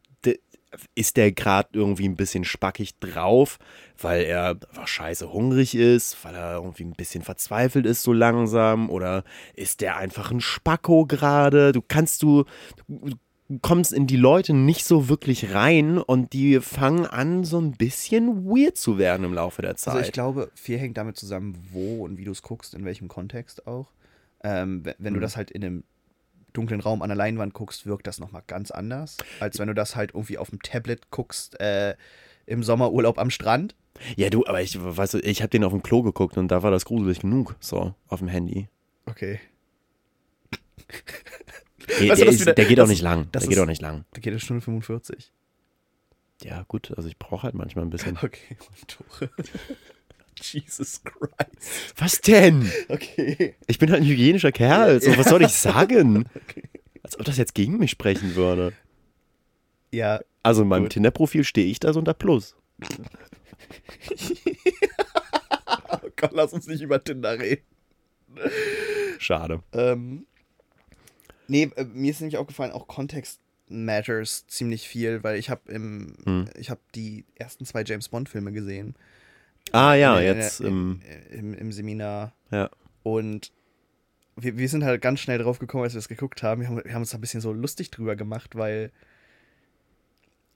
ist der gerade irgendwie ein bisschen spackig drauf, weil er scheiße hungrig ist, weil er irgendwie ein bisschen verzweifelt ist so langsam oder ist der einfach ein Spacko gerade? Du kannst du, du kommst in die Leute nicht so wirklich rein und die fangen an so ein bisschen weird zu werden im Laufe der Zeit. Also ich glaube, viel hängt damit zusammen, wo und wie du es guckst, in welchem Kontext auch. Ähm, we- wenn du Mhm. das halt in einem dunklen Raum an der Leinwand guckst, wirkt das nochmal ganz anders, als wenn du das halt irgendwie auf dem Tablet guckst, äh, im Sommerurlaub am Strand. ja, du, aber ich weißt du, ich habe den auf dem Klo geguckt und da war das gruselig genug, so auf dem Handy. Okay. Der, Weißt du, der, ist, wieder- der geht das auch nicht lang. Der geht ist- auch nicht lang. Da geht es Stunde 45. Ja, gut, also ich brauche halt manchmal ein bisschen. Okay, Tore. Jesus Christ. Was denn? Okay. Ich bin halt ein hygienischer Kerl. So, was soll ich sagen? Okay. Als ob das jetzt gegen mich sprechen würde. Ja, Also in meinem. Tinder-Profil stehe ich da so unter Plus. oh Gott, lass uns nicht über Tinder reden. Schade. Ähm, nee, äh, mir ist nämlich aufgefallen, auch Kontext matters ziemlich viel, weil ich habe im, Hm. ich habe die ersten zwei James Bond Filme gesehen. Ah ja, In jetzt. im, Ähm, im, im Seminar. ja. Und wir, wir sind halt ganz schnell drauf gekommen, als wir es geguckt haben. Wir, haben. wir haben uns da ein bisschen so lustig drüber gemacht, weil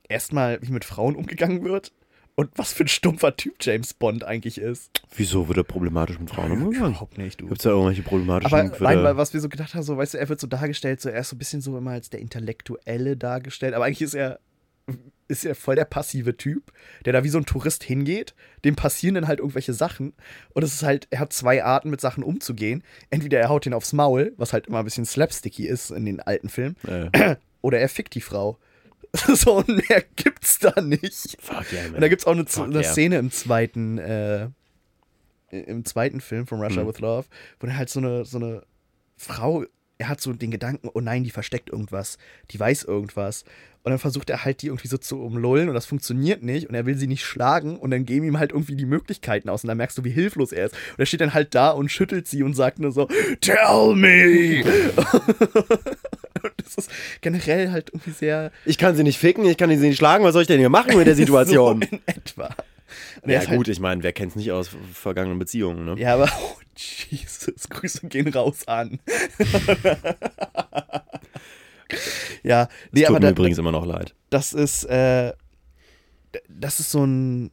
erstmal, wie mit Frauen umgegangen wird und was für ein stumpfer Typ James Bond eigentlich ist. Wieso wird er problematisch mit Frauen umgegangen? Überhaupt nicht, du. Gibt es da irgendwelche problematischen Aber nein, weil was wir so gedacht haben, so, weißt du, er wird so dargestellt, so er ist so ein bisschen so immer als der Intellektuelle dargestellt, aber eigentlich ist er ist er voll der passive Typ, der da wie so ein Tourist hingeht. Dem passieren dann halt irgendwelche Sachen. Und es ist halt, er hat zwei Arten, mit Sachen umzugehen. Entweder er haut ihn aufs Maul, was halt immer ein bisschen slapsticky ist in den alten Filmen. Äh, Oder er fickt die Frau. so, mehr gibt's da nicht. fuck yeah, man. Und da gibt's auch eine, Fuck eine yeah. Szene im zweiten, äh, im zweiten Film von Russia Hm. with Love, wo dann halt so eine, so eine Frau, er hat so den Gedanken, oh nein, die versteckt irgendwas, die weiß irgendwas. Und dann versucht er halt, die irgendwie so zu umlullen und das funktioniert nicht und er will sie nicht schlagen und dann geben ihm halt irgendwie die Möglichkeiten aus und dann merkst du, wie hilflos er ist. Und er steht dann halt da und schüttelt sie und sagt nur so, Tell me! und das ist generell halt irgendwie sehr Ich kann sie nicht ficken, ich kann sie nicht schlagen, was soll ich denn hier machen mit der Situation? so in etwa. Und ja halt gut, ich meine, wer kennt's nicht aus vergangenen Beziehungen, ne? Ja, aber oh, Jesus, Grüße gehen raus an. Ja, nee, Tut aber mir da, übrigens immer noch leid. das ist äh, das ist so ein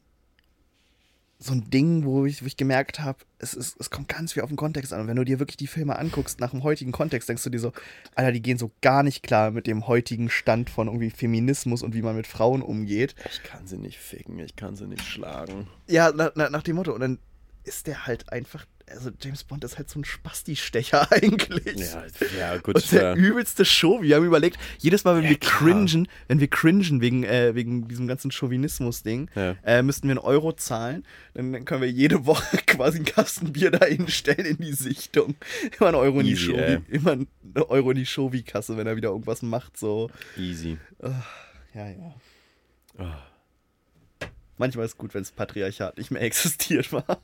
so ein Ding, wo ich, wo ich gemerkt habe, es, ist, es kommt ganz viel auf den Kontext an. Und wenn du dir wirklich die Filme anguckst nach dem heutigen Kontext, denkst du dir so, Alter, die gehen so gar nicht klar mit dem heutigen Stand von irgendwie Feminismus und wie man mit Frauen umgeht. Ich kann sie nicht ficken, ich kann sie nicht schlagen. Ja, na, na, nach dem Motto. Und dann ist der halt einfach, also James Bond ist halt so ein Spasti-Stecher eigentlich. Ja, ja gut. Und der äh, übelste Show. Wir haben überlegt, jedes Mal, wenn Ja, wir klar. cringen, wenn wir cringen wegen, äh, wegen diesem ganzen Chauvinismus-Ding, Ja. äh, müssten wir einen Euro zahlen. Dann, dann können wir jede Woche quasi einen Kasten Bier da hinstellen in die Sichtung. Immer einen Euro in die Easy, Show. ey. Immer einen Euro in die Show-Kasse, wenn er wieder irgendwas macht. So. easy. Ja, ja. Ah. Manchmal ist es gut, wenn das Patriarchat nicht mehr existiert war.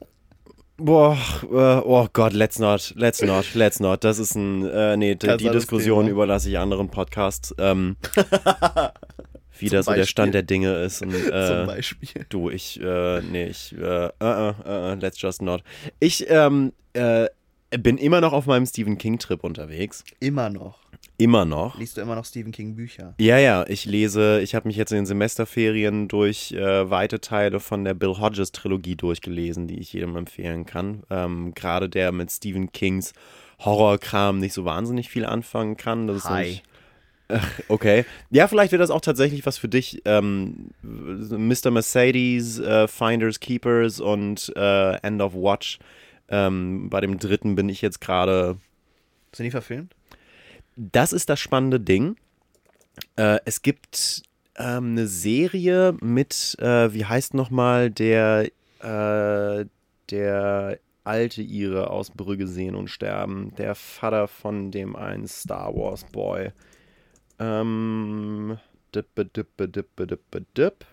Boah, äh, oh Gott, let's not, let's not, let's not. Das ist ein, äh, nee, die, die Diskussion Thema. überlasse ich anderen Podcasts. Ähm, wie Zum da so der. Stand der Dinge ist. Und, Zum äh, Beispiel. du, ich, äh, nee, ich, äh, uh, uh, uh, let's just not. Ich, ähm, äh, bin immer noch auf meinem Stephen King-Trip unterwegs. Immer noch. Immer noch. Liest du immer noch Stephen King Bücher? Ja, ja, ich lese, ich habe mich jetzt in den Semesterferien durch äh, weite Teile von der Bill Hodges Trilogie durchgelesen, die ich jedem empfehlen kann. Ähm, Gerade der mit Stephen Kings Horrorkram nicht so wahnsinnig viel anfangen kann. Das Hi. nämlich- Ach, okay. Ja, vielleicht wird das auch tatsächlich was für dich. Ähm, Mr. Mercedes, äh, Finders Keepers und äh, End of Watch. Ähm, bei dem dritten bin ich jetzt gerade Sind die verfilmt? Das ist das spannende Ding. Äh, es gibt ähm, eine Serie mit, äh, wie heißt nochmal, der, äh, der alte Ire aus Brügge sehen und sterben. Der Vater von dem einen Star Wars Boy. Ähm. Dippe, dippe, dippe, dippe, dipp.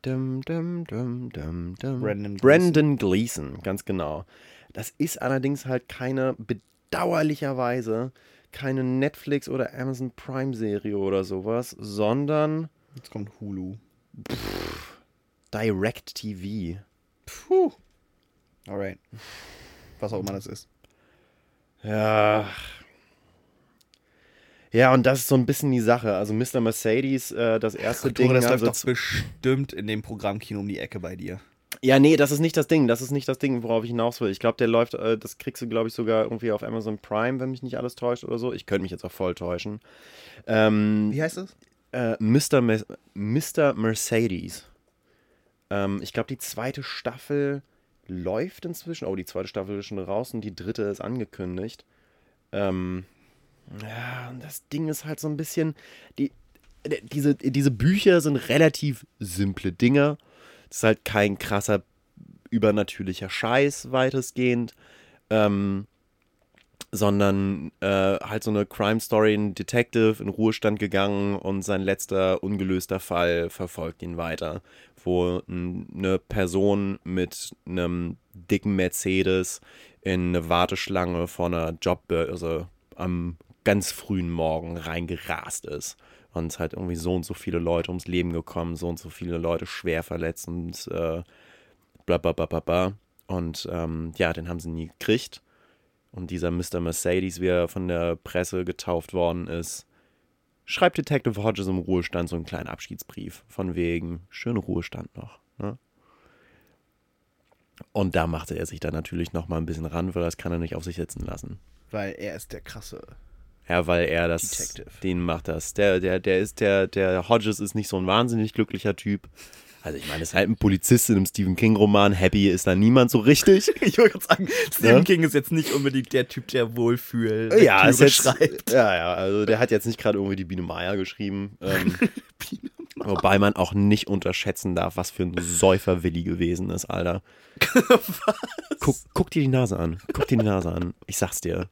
Dum, dum, dum, dum, dum. Brandon. Brandon Gleason, ganz genau. Das ist allerdings halt keine, bedauerlicherweise, keine Netflix- oder Amazon Prime-Serie oder sowas, sondern Jetzt kommt Hulu. Direct TV. Puh. Alright. Was auch immer das ist. Ja. Ja, und das ist so ein bisschen die Sache. Also Mr. Mercedes, äh, das erste Ding. das also läuft doch bestimmt in dem Programmkino um die Ecke bei dir. Ja, nee, das ist nicht das Ding. Das ist nicht das Ding, worauf ich hinaus will. Ich glaube, der läuft, äh, das kriegst du, glaube ich, sogar irgendwie auf Amazon Prime, wenn mich nicht alles täuscht oder so. Ich könnte mich jetzt auch voll täuschen. Ähm, Wie heißt das? äh, Mr. Mr. Mercedes. Ähm, ich glaube, die zweite Staffel läuft inzwischen. Oh, die zweite Staffel ist schon raus und die dritte ist angekündigt. Ähm, ja, und das Ding ist halt so ein bisschen. Die, äh, diese, diese Bücher sind relativ simple Dinge. Ist halt kein krasser übernatürlicher Scheiß weitestgehend. Ähm, sondern äh, halt so eine Crime Story, ein Detective in Ruhestand gegangen und sein letzter ungelöster Fall verfolgt ihn weiter, wo eine Person mit einem dicken Mercedes in eine Warteschlange vor einer Jobbörse am ganz frühen Morgen reingerast ist und es halt irgendwie so und so viele Leute ums Leben gekommen, so und so viele Leute schwer verletzt und äh, bla bla bla bla bla. Und ähm, ja, den haben sie nie gekriegt. Und dieser Mr. Mercedes, wie er von der Presse getauft worden ist, schreibt Detective Hodges im Ruhestand so einen kleinen Abschiedsbrief. Von wegen, schönen Ruhestand noch. Ne? Und da machte er sich dann natürlich noch mal ein bisschen ran, weil das kann er nicht auf sich sitzen lassen. Weil er ist der krasse Ja, weil er das, Detective. den macht das. Der, der, der ist, der, der Hodges ist nicht so ein wahnsinnig glücklicher Typ. Also ich meine, es ist halt ein Polizist in einem Stephen King-Roman. Happy ist da niemand so richtig. Ich wollte gerade sagen, Stephen Ja? King ist jetzt nicht unbedingt der Typ, der Wohlfühl ja, ist jetzt, schreibt. ja, ja, also der hat jetzt nicht gerade irgendwie die Biene Meier geschrieben. Ähm, wobei man auch nicht unterschätzen darf, was für ein Säufer Willi gewesen ist, Alter. Guck, guck dir die Nase an. Guck dir die Nase an. Ich sag's dir.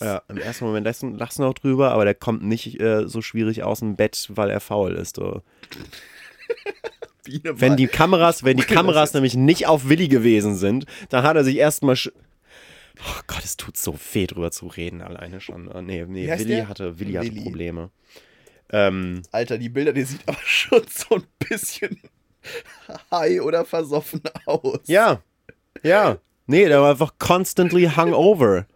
Ja, im ersten Moment lachst, du- lachst du noch drüber, aber der kommt nicht äh, so schwierig aus dem Bett, weil er faul ist. Biene Wenn die Kameras, wenn die Kameras nämlich nicht auf Willi gewesen sind, dann hat er sich erstmal. Oh Gott, es tut so weh, drüber zu reden, alleine schon. Oh, nee, nee, Willi der? hatte, Willi hatte Willi. Probleme. Ähm, Alter, die Bilder, die sieht aber schon so ein bisschen high oder versoffen aus. ja, ja. Nee, der war einfach constantly hungover.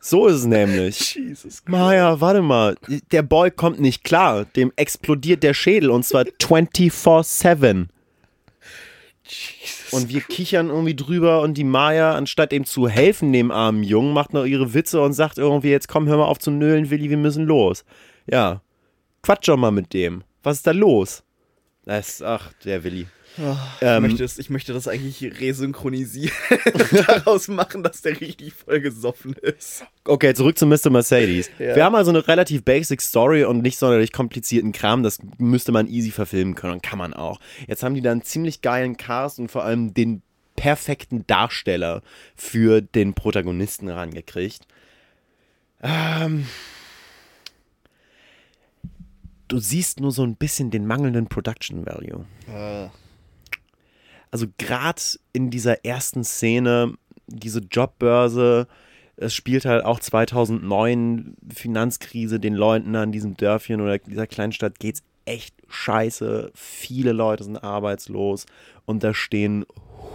So ist es nämlich. Jesus. Maja, warte mal. Der Boy kommt nicht klar. Dem explodiert der Schädel und zwar 24-7. Jesus. Und wir kichern irgendwie drüber und die Maya, anstatt ihm zu helfen, dem armen Jungen, macht noch ihre Witze und sagt irgendwie, jetzt komm, hör mal auf zu nölen, Willi, wir müssen los. Ja, quatsch doch mal mit dem. Was ist da los? Das, ach, der Willi. Ich, Ähm, möchte das, ich möchte das eigentlich resynchronisieren. Daraus machen, dass der richtig voll gesoffen ist. Okay, zurück zu Mr. Mercedes. Ja. Wir haben also eine relativ basic Story und nicht sonderlich komplizierten Kram. Das müsste man easy verfilmen können und kann man auch. Jetzt haben die da einen ziemlich geilen Cast und vor allem den perfekten Darsteller für den Protagonisten rangekriegt. Ähm, du siehst nur so ein bisschen den mangelnden Production Value. Äh, also gerade in dieser ersten Szene, diese Jobbörse, es spielt halt auch 2009 Finanzkrise, den Leuten an diesem Dörfchen oder dieser Kleinstadt geht's echt scheiße. Viele Leute sind arbeitslos und da stehen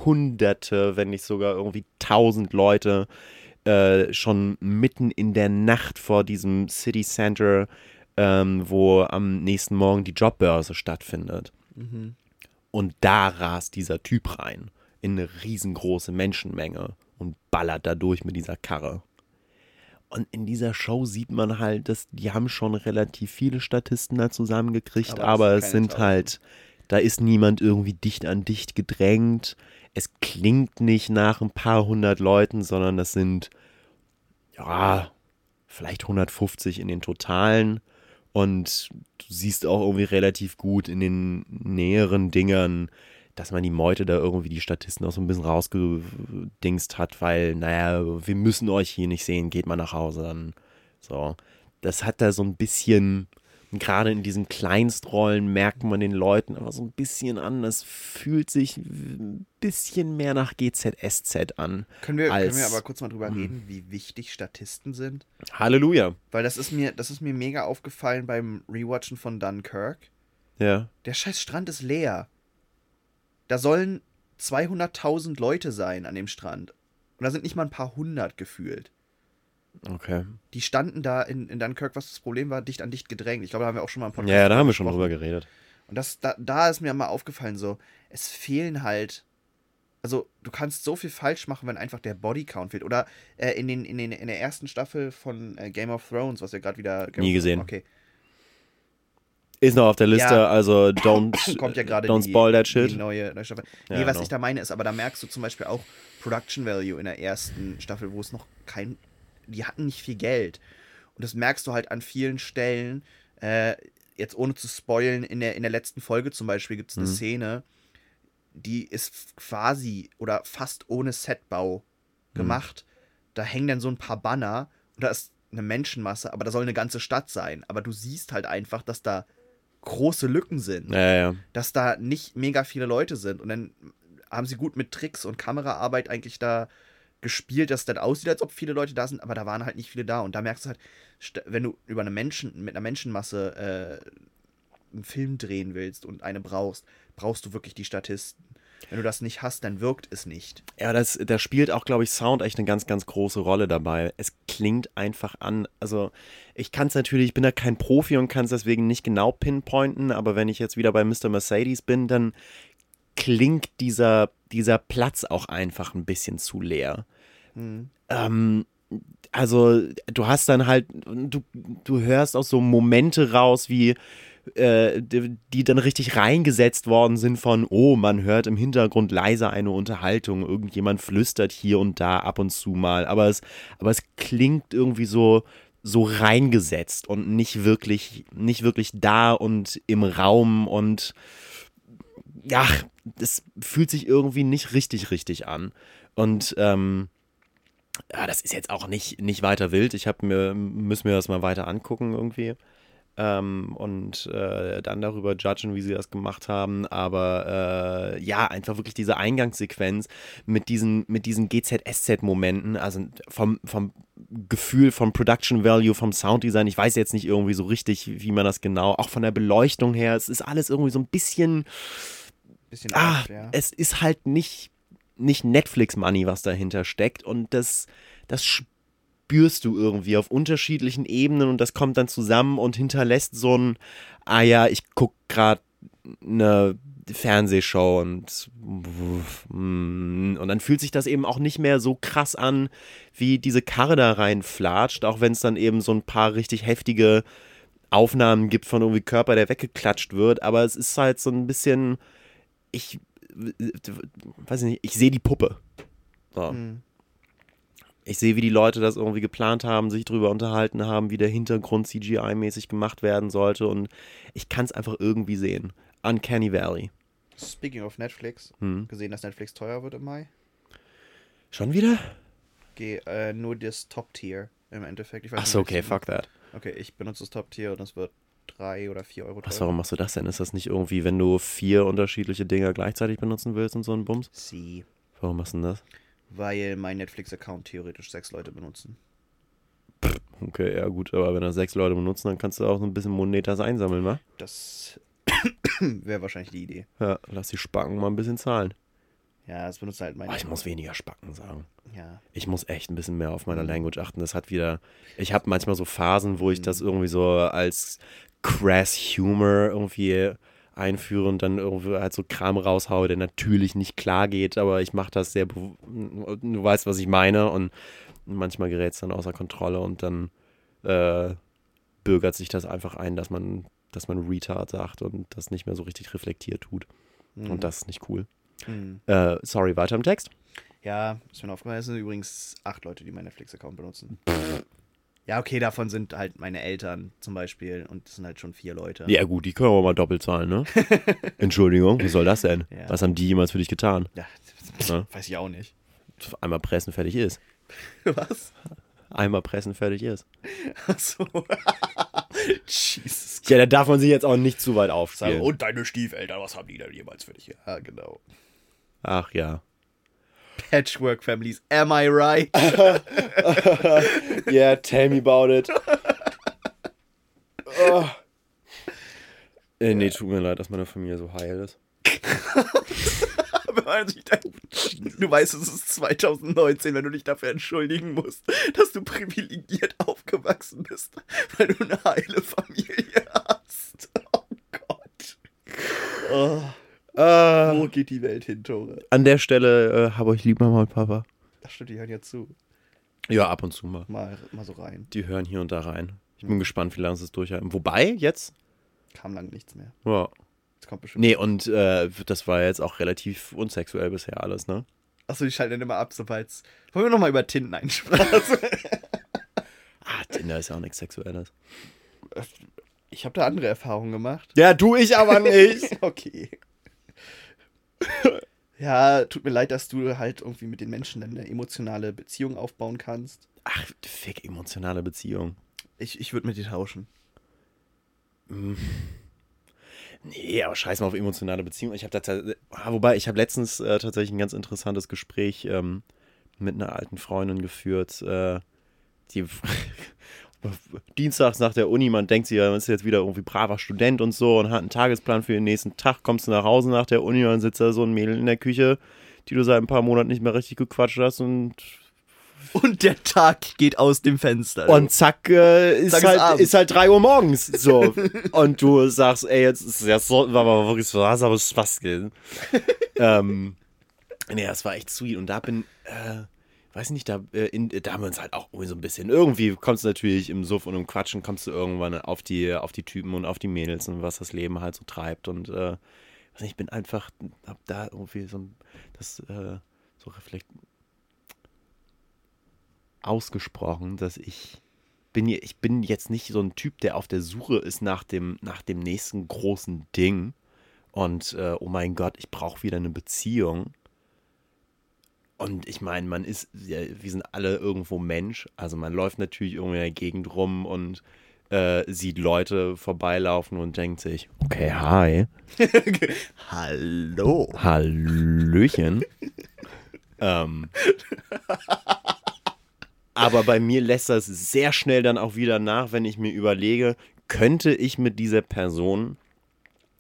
Hunderte, wenn nicht sogar irgendwie tausend Leute äh, schon mitten in der Nacht vor diesem City Center, ähm, wo am nächsten Morgen die Jobbörse stattfindet. Und da rast dieser Typ rein in eine riesengroße Menschenmenge und ballert da durch mit dieser Karre. Und in dieser Show sieht man halt, dass die haben schon relativ viele Statisten da zusammengekriegt, Aber aber, es sind sind halt, da ist niemand irgendwie dicht an dicht gedrängt. Es klingt nicht nach ein paar hundert Leuten, sondern das sind, ja, vielleicht 150 in den Totalen. Und du siehst auch irgendwie relativ gut in den näheren Dingern, dass man die Meute da irgendwie die Statisten auch so ein bisschen rausgedingst hat, weil, naja, wir müssen euch hier nicht sehen, geht mal nach Hause dann. So. Das hat da so ein bisschen, gerade in diesen Kleinstrollen merkt man den Leuten aber so ein bisschen an. Es fühlt sich ein bisschen mehr nach GZSZ an. können, wir, können als- wir aber kurz mal drüber reden, wie wichtig Statisten sind? Halleluja. Weil das ist mir, das ist mir mega aufgefallen beim Rewatchen von Dunkirk. Ja. Der scheiß Strand ist leer. Da sollen 200.000 Leute sein an dem Strand. Und da sind nicht mal ein paar hundert gefühlt. Okay. Die standen da in, in Dunkirk, was das Problem war, dicht an dicht gedrängt. Ich glaube, da haben wir auch schon mal im Podcast Ja, ja, da haben wir schon drüber geredet. Und das, da, da ist mir mal aufgefallen, so, es fehlen halt. Also, du kannst so viel falsch machen, wenn einfach der Bodycount fehlt. Oder äh, in, den, in, den, in der ersten Staffel von äh, Game of Thrones, was wir gerade wieder. Game Nie gesehen. Okay. Ist noch auf der Liste, Ja. also don't, Kommt ja don't die, spoil that die shit. neue, neue Staffel. Ja, Nee, was genau. ich da meine ist, aber da merkst du zum Beispiel auch Production Value in der ersten Staffel, wo es noch kein. Die hatten nicht viel Geld. Und das merkst du halt an vielen Stellen. Äh, jetzt ohne zu spoilen, in der, in der letzten Folge zum Beispiel gibt es eine Mhm. Szene, die ist quasi oder fast ohne Setbau Mhm. gemacht. Da hängen dann so ein paar Banner und da ist eine Menschenmasse, aber da soll eine ganze Stadt sein. Aber du siehst halt einfach, dass da große Lücken sind Ja, ja. dass da nicht mega viele Leute sind. Und dann haben sie gut mit Tricks und Kameraarbeit eigentlich da gespielt, dass es dann aussieht, als ob viele Leute da sind, aber da waren halt nicht viele da. Und da merkst du halt, wenn du über eine Menschen, mit einer Menschenmasse äh, einen Film drehen willst und eine brauchst, brauchst du wirklich die Statisten. Wenn du das nicht hast, dann wirkt es nicht. Ja, das, da spielt auch, glaube ich, Sound echt eine ganz, ganz große Rolle dabei. Es klingt einfach an. Also, ich kann es natürlich, ich bin da kein Profi und kann es deswegen nicht genau pinpointen, aber wenn ich jetzt wieder bei Mr. Mercedes bin, dann klingt dieser, dieser Platz auch einfach ein bisschen zu leer. Hm. Ähm, also du hast dann halt, du, du hörst auch so Momente raus, wie äh, die, die dann richtig reingesetzt worden sind von, oh, man hört im Hintergrund leise eine Unterhaltung, irgendjemand flüstert hier und da ab und zu mal, aber es, aber es klingt irgendwie so, so reingesetzt und nicht wirklich, nicht wirklich da und im Raum und ja, es fühlt sich irgendwie nicht richtig, richtig an. Und ähm, ja, das ist jetzt auch nicht, nicht weiter wild. Ich habe mir, müssen mir das mal weiter angucken irgendwie. Ähm, und äh, dann darüber judgen, wie sie das gemacht haben. Aber äh, ja, einfach wirklich diese Eingangssequenz mit diesen, mit diesen GZSZ-Momenten, also vom, vom Gefühl, vom Production Value, vom Sounddesign. Ich weiß jetzt nicht irgendwie so richtig, wie man das genau, auch von der Beleuchtung her, es ist alles irgendwie so ein bisschen. Bisschen Ah, off, ja. es ist halt nicht, nicht Netflix-Money, was dahinter steckt. Und das, das spürst du irgendwie auf unterschiedlichen Ebenen und das kommt dann zusammen und hinterlässt so ein, ah ja, ich guck gerade eine Fernsehshow und mm, und dann fühlt sich das eben auch nicht mehr so krass an, wie diese Karre da reinflatscht, auch wenn es dann eben so ein paar richtig heftige Aufnahmen gibt von irgendwie Körper, der weggeklatscht wird, aber es ist halt so ein bisschen, ich weiß ich nicht, ich sehe die Puppe. So. Hm. Ich sehe, wie die Leute das irgendwie geplant haben, sich drüber unterhalten haben, wie der Hintergrund CGI-mäßig gemacht werden sollte und ich kann es einfach irgendwie sehen. Uncanny Valley. Speaking of Netflix, Hm. gesehen, dass Netflix teuer wird im Mai. Schon wieder? Geh, äh, nur das Top-Tier im Endeffekt. Achso, okay, fuck that. Okay, ich benutze das Top-Tier und es wird 3 oder 4 Euro Was, warum machst du das denn? Ist das nicht irgendwie, wenn du vier unterschiedliche Dinger gleichzeitig benutzen willst und so ein Bums? Sie. Warum machst du denn das? Weil mein Netflix-Account theoretisch sechs Leute benutzen. Okay, ja gut, aber wenn das sechs Leute benutzen, dann kannst du auch so ein bisschen Monetas einsammeln, wa? Das wäre wahrscheinlich die Idee. Ja, lass die Spacken mal ein bisschen zahlen. Ja, das benutzt halt mein. Oh, ich muss weniger Spacken sagen. Ja. Ich muss echt ein bisschen mehr auf meiner Mhm. Language achten. Das hat wieder. Ich habe manchmal so Phasen, wo ich das Mhm. irgendwie so als crass Humor irgendwie einführe und dann irgendwie halt so Kram raushaue, der natürlich nicht klar geht, aber ich mache das sehr. Du weißt, was ich meine. Und manchmal gerät es dann außer Kontrolle und dann äh, bürgert sich das einfach ein, dass man, dass man Retard sagt und das nicht mehr so richtig reflektiert tut. Mhm. Und das ist nicht cool. Mhm. Äh, sorry, weiter im Text. Ja, ist mir aufgefallen, es sind übrigens acht Leute, die meinen Netflix-Account benutzen. Ja, okay, davon sind halt meine Eltern zum Beispiel und das sind halt schon vier Leute. Ja, gut, die können wir mal doppelt zahlen, ne? Entschuldigung, was soll das denn? Ja. Was haben die jemals für dich getan? Ja, Ja. weiß ich auch nicht. Einmal pressen, fertig ist. Was? Einmal pressen, fertig ist. Achso. Jesus. Ja, da darf man sich jetzt auch nicht zu weit aufspielen. und deine Stiefeltern, was haben die denn jemals für dich? Ja, genau. Ach ja. Patchwork Families, am I right? Yeah, tell me about it. oh. äh, nee, tut mir leid, dass meine Familie so heil ist. Du weißt, es ist 2019, wenn du dich dafür entschuldigen musst, dass du privilegiert aufgewachsen bist, weil du eine heile Familie hast. Oh Gott. Oh, Äh, wo geht die Welt hin, Tore? an der Stelle äh, habe ich lieb, Mama und Papa. Ach stimmt, die hören ja zu. Ja, ab und zu mal. Mal, mal so rein. Die hören hier und da rein. Ich bin gespannt, wie lange sie es durchhalten. Wobei, jetzt? Kam lange nichts mehr. Ja. Jetzt kommt bestimmt. Nee, und äh, das war jetzt auch relativ unsexuell bisher alles, ne? Achso, die schalten dann immer ab, sobald Wollen wir nochmal über Tinten einsprechen? Ah, Tinder ist ja auch nichts Sexuelles. ich habe da andere Erfahrungen gemacht. Ja, tu ich aber nicht. Okay. Ja, tut mir leid, dass du halt irgendwie mit den Menschen dann eine emotionale Beziehung aufbauen kannst. Ach, fick, emotionale Beziehung. Ich, ich würde mit dir tauschen. Nee, aber scheiß mal auf emotionale Beziehung. Ich habe da ah, wobei, ich habe letztens äh, tatsächlich ein ganz interessantes Gespräch ähm, mit einer alten Freundin geführt, äh, die dienstags nach der Uni, man denkt sich, ja, man ist jetzt wieder irgendwie braver Student und so und hat einen Tagesplan für den nächsten Tag, kommst du nach Hause nach der Uni und dann sitzt da so ein Mädel in der Küche, die du seit ein paar Monaten nicht mehr richtig gequatscht hast und Und der Tag geht aus dem Fenster. Und zack, äh, ist, Zack halt, ist halt 3 Uhr morgens. So. und du sagst, ey, jetzt ist ja so, war aber wirklich so, hast aber Spaß gehen. ähm, nee, das war echt sweet. Und da bin, äh, weiß nicht, da, äh, in, da haben wir uns halt auch so ein bisschen. Irgendwie kommst du natürlich im Suff und im Quatschen, kommst du irgendwann auf die, auf die Typen und auf die Mädels und was das Leben halt so treibt. Und äh, weiß nicht, ich bin einfach, hab da irgendwie so ein, das äh, so reflekt ausgesprochen, dass ich bin, ich bin jetzt nicht so ein Typ, der auf der Suche ist nach dem, nach dem nächsten großen Ding. Und äh, oh mein Gott, ich brauche wieder eine Beziehung. Und ich meine, man ist, ja, wir sind alle irgendwo Mensch. Also man läuft natürlich irgendwie in der Gegend rum und äh, sieht Leute vorbeilaufen und denkt sich, okay, hi. Hallo. Hallöchen. ähm, aber bei mir lässt das sehr schnell dann auch wieder nach, wenn ich mir überlege, könnte ich mit dieser Person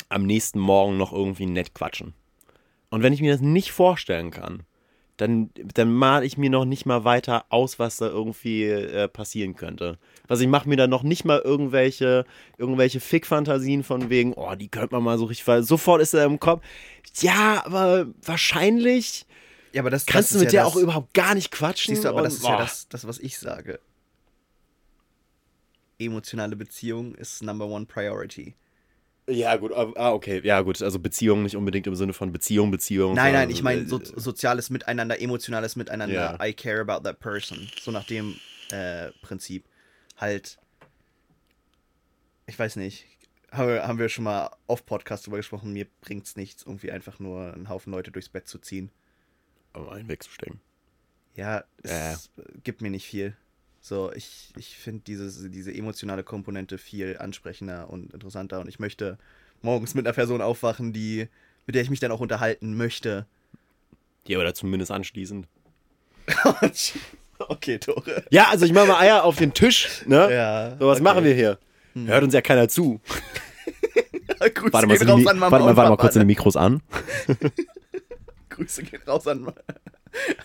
am nächsten Morgen noch irgendwie nett quatschen? Und wenn ich mir das nicht vorstellen kann, dann, dann mal ich mir noch nicht mal weiter aus, was da irgendwie äh, passieren könnte. Also ich mache mir da noch nicht mal irgendwelche, irgendwelche Fick-Fantasien von wegen, oh, die könnte man mal so richtig, weil sofort ist er im Kopf. Ja, aber wahrscheinlich Ja, aber das kannst das du ist mit ja der das, auch überhaupt gar nicht quatschen. Siehst du, aber das und- ist ja boah. das, das, was ich sage. Emotionale Beziehung ist Number One Priority. Ja, gut, ah, ah, okay, ja, gut, also Beziehung nicht unbedingt im Sinne von Beziehung, Beziehung. Nein, nein, ich meine äh, so, soziales Miteinander, emotionales Miteinander. Ja. I care about that person. So nach dem äh, Prinzip. Halt, ich weiß nicht. Haben wir, haben wir schon mal auf Podcast drüber gesprochen, mir bringt's nichts, irgendwie einfach nur einen Haufen Leute durchs Bett zu ziehen. um einen wegzustecken. Ja, es Ja. gibt mir nicht viel. So, ich, ich finde diese, emotionale Komponente viel ansprechender und interessanter und ich möchte morgens mit einer Person aufwachen, die, mit der ich mich dann auch unterhalten möchte. Ja, oder zumindest anschließend. okay, Tore. Ja, also ich mache mal Eier auf den Tisch, ne? Ja. So, was okay. machen wir hier? Hört uns ja keiner zu. Grüße Warte mal, gehen raus an Mama warte mal, warte mal kurz ne? in die Mikros an. Grüße gehen raus an,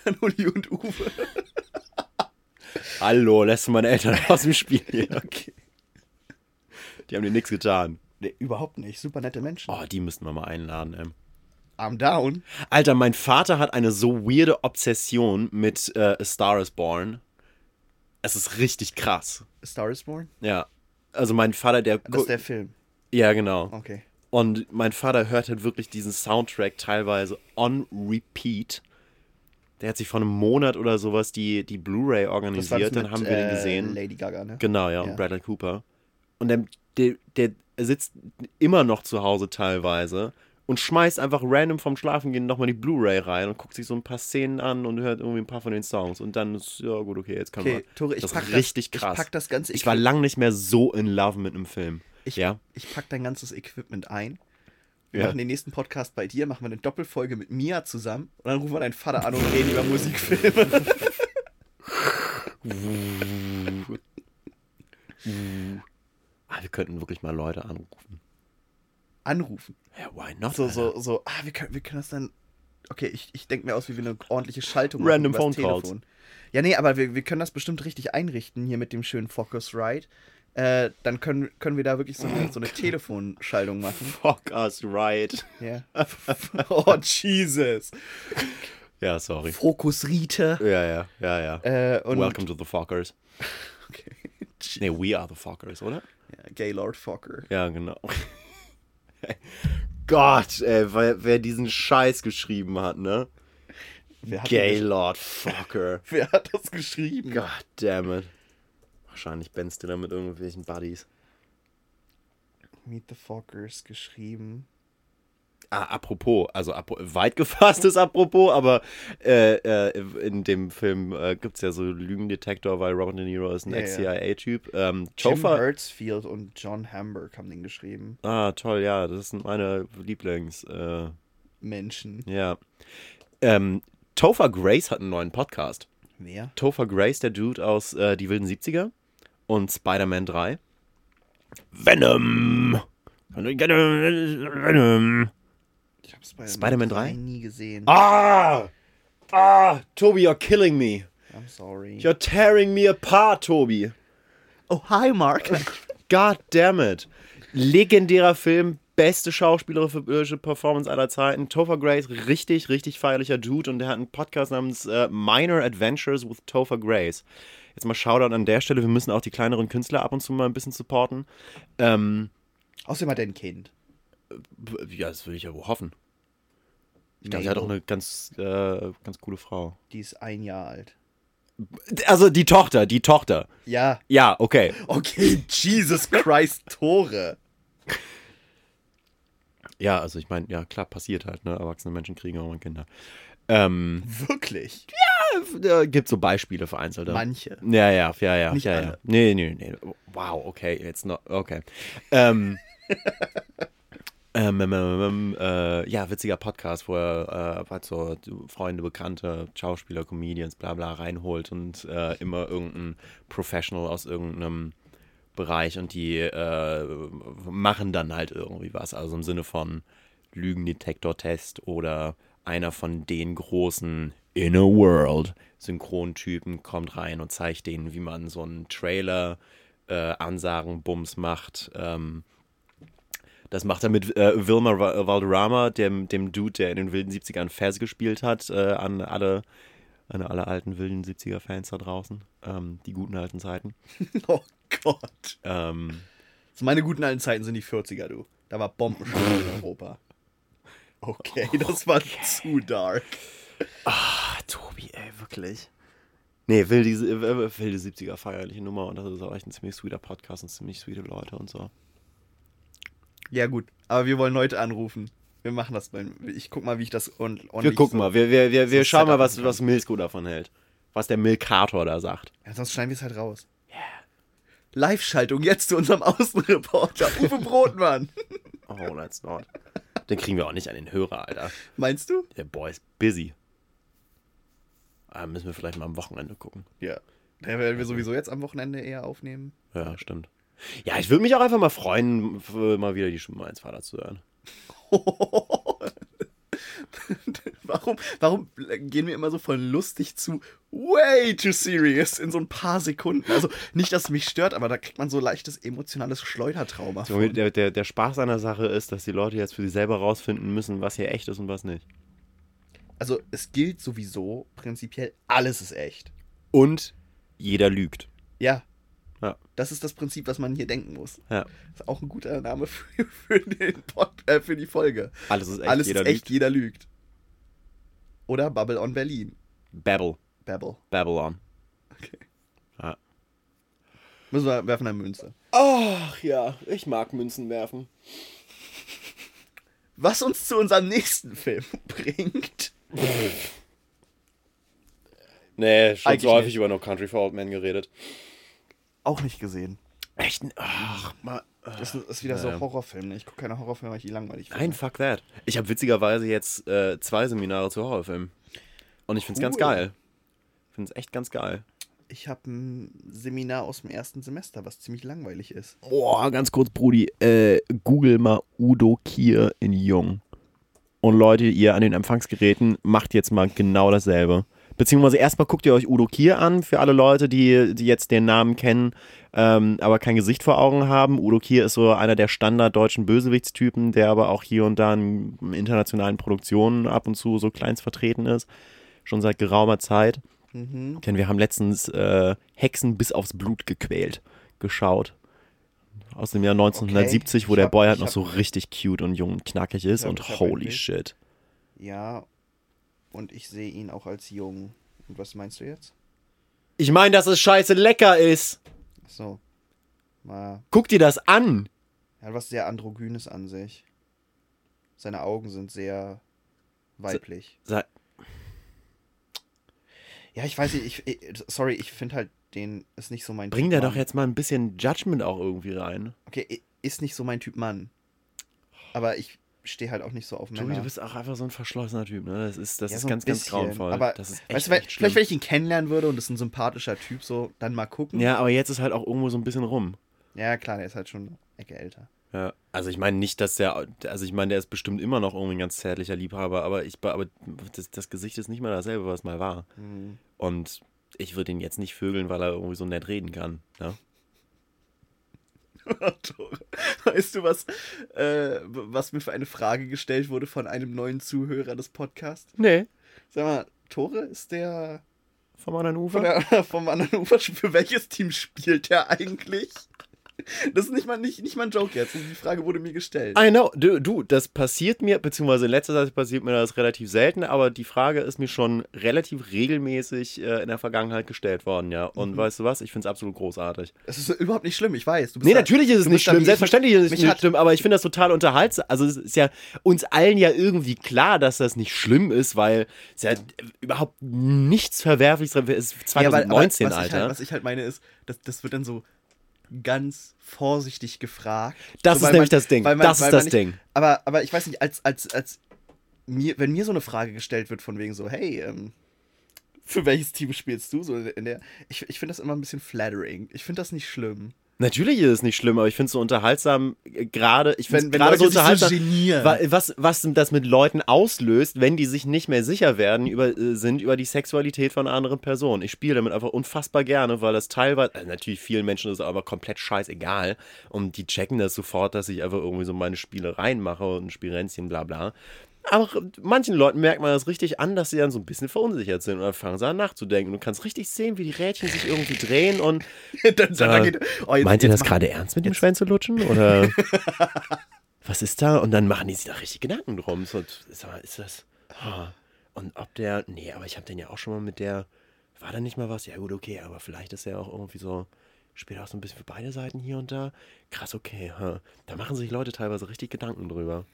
an Uli und Uwe. Hallo, lässt du meine Eltern aus dem Spiel hier. Okay. Die haben dir nichts getan. Nee, überhaupt nicht. Super nette Menschen. Oh, die müssten wir mal einladen, ey. Arm down. Alter, mein Vater hat eine so weirde Obsession mit äh, A Star is Born. Es ist richtig krass. A Star is Born? Ja. Also mein Vater, der... Das ist der Film. ja, genau. Okay. Und mein Vater hört halt wirklich diesen Soundtrack teilweise on repeat. Der hat sich vor einem Monat oder sowas die, die Blu-ray organisiert, dann haben wir den äh, gesehen. Lady Gaga, ne? Genau, ja, Ja. und Bradley Cooper. Und der, der, der sitzt immer noch zu Hause teilweise und schmeißt einfach random vom Schlafengehen nochmal die Blu-ray rein und guckt sich so ein paar Szenen an und hört irgendwie ein paar von den Songs. Und dann ist, ja gut, okay, jetzt kann Okay, man. Tore, ich das pack ist richtig das, krass. Ich pack das ganze Ich war lang nicht mehr so in love mit einem Film. Ich, ja. ich pack dein ganzes Equipment ein. Wir Ja. machen den nächsten Podcast bei dir, machen wir eine Doppelfolge mit Mia zusammen und dann rufen wir deinen Vater an und reden über Musikfilme. Ah, wir könnten wirklich mal Leute anrufen. Anrufen. Ja, why not? So, so, so, ah, wir können, wir können das dann. Okay, ich, ich denke mir aus, wie wir eine ordentliche Schaltung Random übers Phone Calls. Ja, nee, aber wir, wir können das bestimmt richtig einrichten hier mit dem schönen Focusrite. Äh, dann können, können wir da wirklich so eine, so eine Telefonschaltung machen. Fuck us right. Ja. oh, Jesus. Ja, sorry. Fokusrite. Ja, ja, ja, ja. Äh, Welcome to the Fuckers. Okay. Nee, we are the Fuckers, oder? Ja, Gaylord Fokker. Ja, genau. Gott, ey, wer, wer diesen Scheiß geschrieben hat, ne? Gaylord Fucker. wer hat das geschrieben? God damn it. Wahrscheinlich Ben Stiller mit irgendwelchen Buddies. Meet the Fockers geschrieben. Ah, apropos, also apro weit gefasstes Apropos, aber äh, äh, in dem Film äh, gibt es ja so Lügendetektor, weil Robert De Niro ist ein Ja, ja. Ex-CIA-Typ. Ähm, Jim Topher, Hertzfield und John Hamburg haben den geschrieben. ah, toll, ja, das sind meine Lieblings. Äh, Menschen. ja. Ähm, Topher Grace hat einen neuen Podcast. Wer? Topher Grace, der Dude aus äh, Die wilden 70er und Spider-Man 3. Venom! Venom! Ich habe Spider-Man, Spider-Man 3? nie gesehen. Ah! Ah! Toby, you're killing me. I'm sorry. You're tearing me apart, Toby. oh, hi, Mark. God damn it. Legendärer Film, beste schauspielerische Performance aller Zeiten. Topher Grace, richtig, richtig feierlicher Dude und der hat einen Podcast namens äh, Minor Adventures with Topher Grace. Jetzt mal Shoutout an der Stelle, wir müssen auch die kleineren Künstler ab und zu mal ein bisschen supporten. Ähm, Außerdem hat er ein Kind. ja, das würde ich ja wohl hoffen. Ich dachte, er hat auch eine ganz, äh, ganz coole Frau. Die ist ein Jahr alt. Also die Tochter, die Tochter. Ja. Ja, okay. Okay, Jesus Christ, Tore. Ja, also ich meine, ja klar, passiert halt, ne? Erwachsene Menschen kriegen auch mal Kinder. Ähm, Wirklich? äh, gibt so Beispiele vereinzelt. ja. Manche. Ja, ja, ja, ja. Nicht ja, alle. ja. Nee, nee, nee. Wow, okay, jetzt noch, okay. Ähm, ähm, ähm, ähm, ähm, äh, ja, witziger Podcast, wo er äh, halt so Freunde, Bekannte, Schauspieler, Comedians, bla bla reinholt und äh, immer irgendein Professional aus irgendeinem Bereich und die äh, machen dann halt irgendwie was. Also im Sinne von Lügendetektor-Test oder einer von den großen Inner World Synchrontypen kommt rein und zeigt denen, wie man so einen Trailer äh, Ansagen Bums macht. Ähm, das macht er mit äh, Wilmer Wa- Valderrama, dem, dem Dude, der in den wilden 70ern Fez gespielt hat, äh, an alle an alle alten wilden 70er Fans da draußen. Ähm, die guten alten Zeiten. Oh Gott. Ähm, So meine guten alten Zeiten sind die 40er, du. Da war Bombenstimmung in Europa. Okay, das war zu dark. Ah, Tobi, ey, wirklich. Nee, wilde, äh, wilde 70er feierliche Nummer und das ist auch echt ein ziemlich sweeter Podcast und ziemlich sweete Leute und so. Ja, gut. Aber wir wollen Leute anrufen. Wir machen das mal. Ich guck mal, wie ich das und Wir gucken so- mal, wir, wir, wir, wir so schauen mal, was, setupen was Milsko davon hält. Was der Milkator da sagt. Ja, sonst schneiden wir es halt raus. Live-Schaltung jetzt zu unserem Außenreporter, Uwe Brotmann. Oh, that's not. Den kriegen wir auch nicht an den Hörer, Alter. Meinst du? Der Boy ist busy. Ah, müssen wir vielleicht mal am Wochenende gucken. Ja. Da werden wir sowieso jetzt am Wochenende eher aufnehmen. Ja, stimmt. Ja, ich würde mich auch einfach mal freuen, mal wieder die Stimme meines Vaters zu hören. warum, warum gehen wir immer so von lustig zu way too serious in so ein paar Sekunden? Also nicht, dass es mich stört, aber da kriegt man so leichtes emotionales Schleudertrauma. So, der, der, der Spaß an der Sache ist, dass die Leute jetzt für sich selber rausfinden müssen, was hier echt ist und was nicht. Also es gilt sowieso prinzipiell, alles ist echt. Und jeder lügt. Ja. Ja. Das ist das Prinzip, was man hier denken muss. Ja. Das ist auch ein guter Name für, für, den Pod, äh, für die Folge. Alles ist echt, Alles jeder ist echt, lügt. jeder lügt. Oder Bubble on Berlin. Babel. Babble. Babylon. Okay. Ja. Müssen wir werfen eine Münze. Ach ja, ich mag Münzen werfen. Was uns zu unserem nächsten Film bringt. Nee, schon Eigentlich so häufig nicht. über No Country for Old Men geredet. Auch nicht gesehen. Echt? Ach, mal. Das ist- wieder so ein Horrorfilm. ne? Ich gucke keine Horrorfilme, weil ich die langweilig finde. Nein, fuck that. Ich habe witzigerweise jetzt äh, zwei Seminare zu Horrorfilmen. Und ich find's ganz Cool. geil. Ich find's echt ganz geil. Ich habe ein Seminar aus dem ersten Semester, was ziemlich langweilig ist. Boah, ganz kurz, Brudi. Äh, Google mal Udo Kier in Jung. Und Leute, ihr an den Empfangsgeräten macht jetzt mal genau dasselbe. Beziehungsweise erstmal guckt ihr euch Udo Kier an, für alle Leute, die, die jetzt den Namen kennen, ähm, aber kein Gesicht vor Augen haben. Udo Kier ist so einer der standarddeutschen Bösewichtstypen, der aber auch hier und da in internationalen Produktionen ab und zu so kleinst vertreten ist. Schon seit geraumer Zeit. Mhm. Denn wir haben letztens äh, Hexen bis aufs Blut gequält geschaut. Aus dem Jahr 1970, wo Ich der hab- Boy halt noch hab- so richtig cute und jung und knackig ist hab- und hab holy shit. Ja, und ich sehe ihn auch als jung. Und was meinst du jetzt? Ich meine, dass es scheiße lecker ist. Ach So. Mal. Guck dir das an. Er hat was sehr Androgynes an sich. Seine Augen sind sehr weiblich. Sei- Ja, ich weiß nicht, ich, ich sorry, ich finde halt den ist nicht so mein Bring Typ da Mann. doch jetzt mal ein bisschen Judgment auch irgendwie rein. Okay, ist nicht so mein Typ Mann. Aber ich stehe halt auch nicht so auf Männer. Tobi, du bist auch einfach so ein verschlossener Typ, ne? Das ist, das Ja, ist so ganz, ganz bisschen. grauenvoll. Aber das ist echt, weißt du, echt vielleicht, wenn ich ihn kennenlernen würde und das ist ein sympathischer Typ, so, dann mal gucken. Ja, aber jetzt ist halt auch irgendwo so ein bisschen rum. Ja, klar, der ist halt schon eine Ecke älter. Ja, also ich meine nicht, dass der, also ich meine, der ist bestimmt immer noch irgendwie ein ganz zärtlicher Liebhaber, aber ich, aber das, das Gesicht ist nicht mehr dasselbe, was mal war. Mhm. Und ich würde ihn jetzt nicht vögeln, weil er irgendwie so nett reden kann. Ne? Weißt du, was, äh, was mir für eine Frage gestellt wurde von einem neuen Zuhörer des Podcasts? Nee. Sag mal, Tore ist der Vom anderen Ufer? der, vom anderen Ufer. Für welches Team spielt er eigentlich? Das ist nicht mal, nicht, nicht mal ein Joke jetzt. Die Frage wurde mir gestellt. I know. Du, du, das passiert mir, beziehungsweise in letzter Zeit passiert mir das relativ selten, aber die Frage ist mir schon relativ regelmäßig äh, in der Vergangenheit gestellt worden, ja. Und Mhm. weißt du was? Ich finde es absolut großartig. Es ist überhaupt nicht schlimm, ich weiß. Du Nee, da- natürlich ist es nicht schlimm. Selbstverständlich ist es nicht schlimm, aber ich finde das total unterhaltsam. Also es ist ja uns allen ja irgendwie klar, dass das nicht schlimm ist, weil es ja überhaupt nichts Verwerfliches drin ist. Ja, weil- aber 2019, was Ich Alter. halt, was ich halt meine ist, das, das wird dann so ganz vorsichtig gefragt. Das so, ist nämlich man- das Ding. man- Das ist das man Ding. Nicht, aber, aber ich weiß nicht, als, als, als mir, wenn mir so eine Frage gestellt wird von wegen so, hey, ähm, für welches Team spielst du? So in der, ich ich finde das immer ein bisschen flattering. Ich finde das nicht schlimm. Natürlich ist es nicht schlimm, aber ich finde es so unterhaltsam, äh, gerade, ich finde gerade so so unterhaltsam, wa- was, was das mit Leuten auslöst, wenn die sich nicht mehr sicher werden über, äh, sind über die Sexualität von anderen Personen. Ich spiele damit einfach unfassbar gerne, weil das teilweise, also natürlich vielen Menschen ist es aber komplett scheißegal und die checken das sofort, dass ich einfach irgendwie so meine Spielereien mache und ein Spirenzchen, bla bla. Aber manchen Leuten merkt man das richtig an, dass sie dann so ein bisschen verunsichert sind und dann fangen sie an nachzudenken. Du kannst richtig sehen, wie die Rädchen sich irgendwie drehen und dann, dann Äh, geht, oh, jetzt- Meint ihr das gerade ernst mit dem Schwänze lutschen? Oder was ist da? Und dann machen die sich da richtig Gedanken drum. So, ist das. ah. Und ob der. Nee, aber ich habe den ja auch schon mal mit der. War da nicht mal was? Ja, gut, okay, aber vielleicht ist er auch irgendwie so. Spielt auch so ein bisschen für beide Seiten hier und da. Krass, okay. ha. Da machen sich Leute teilweise richtig Gedanken drüber.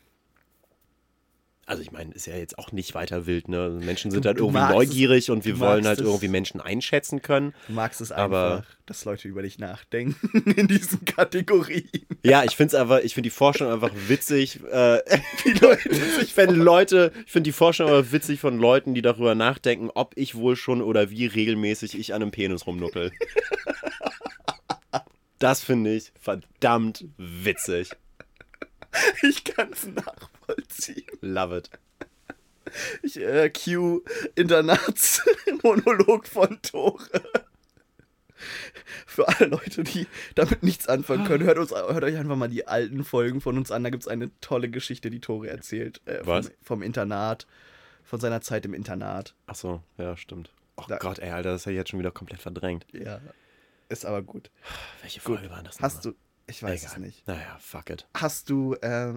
Also ich meine, ist ja jetzt auch nicht weiter wild, ne? Menschen sind Du- halt irgendwie magst es- neugierig und wir wollen halt es. irgendwie Menschen einschätzen können. Du magst es Aber- einfach, dass Leute über dich nachdenken in diesen Kategorien. Ja, ich finde es aber, ich finde die Vorstellung einfach witzig, äh, Leute sich wenn Leute, ich finde die Vorstellung aber witzig von Leuten, die darüber nachdenken, ob ich wohl schon oder wie regelmäßig ich an einem Penis rumnuckel. Das finde ich verdammt witzig. Ich kann es nachvollziehen. Love it. Ich äh, cue Internatsmonolog von Tore. Für alle Leute, die damit nichts anfangen können, hört, uns, hört euch einfach mal die alten Folgen von uns an. Da gibt es eine tolle Geschichte, die Tore erzählt. Äh, Was? Vom, vom Internat. Von seiner Zeit im Internat. Achso, ja, stimmt. Oh Da- Gott, ey, Alter, das habe ich jetzt schon wieder komplett verdrängt. Ja. Ist aber gut. Welche Gut. Folge war das Hast du. Ich weiß Egal. es nicht. Naja, fuck it. Hast du. Äh,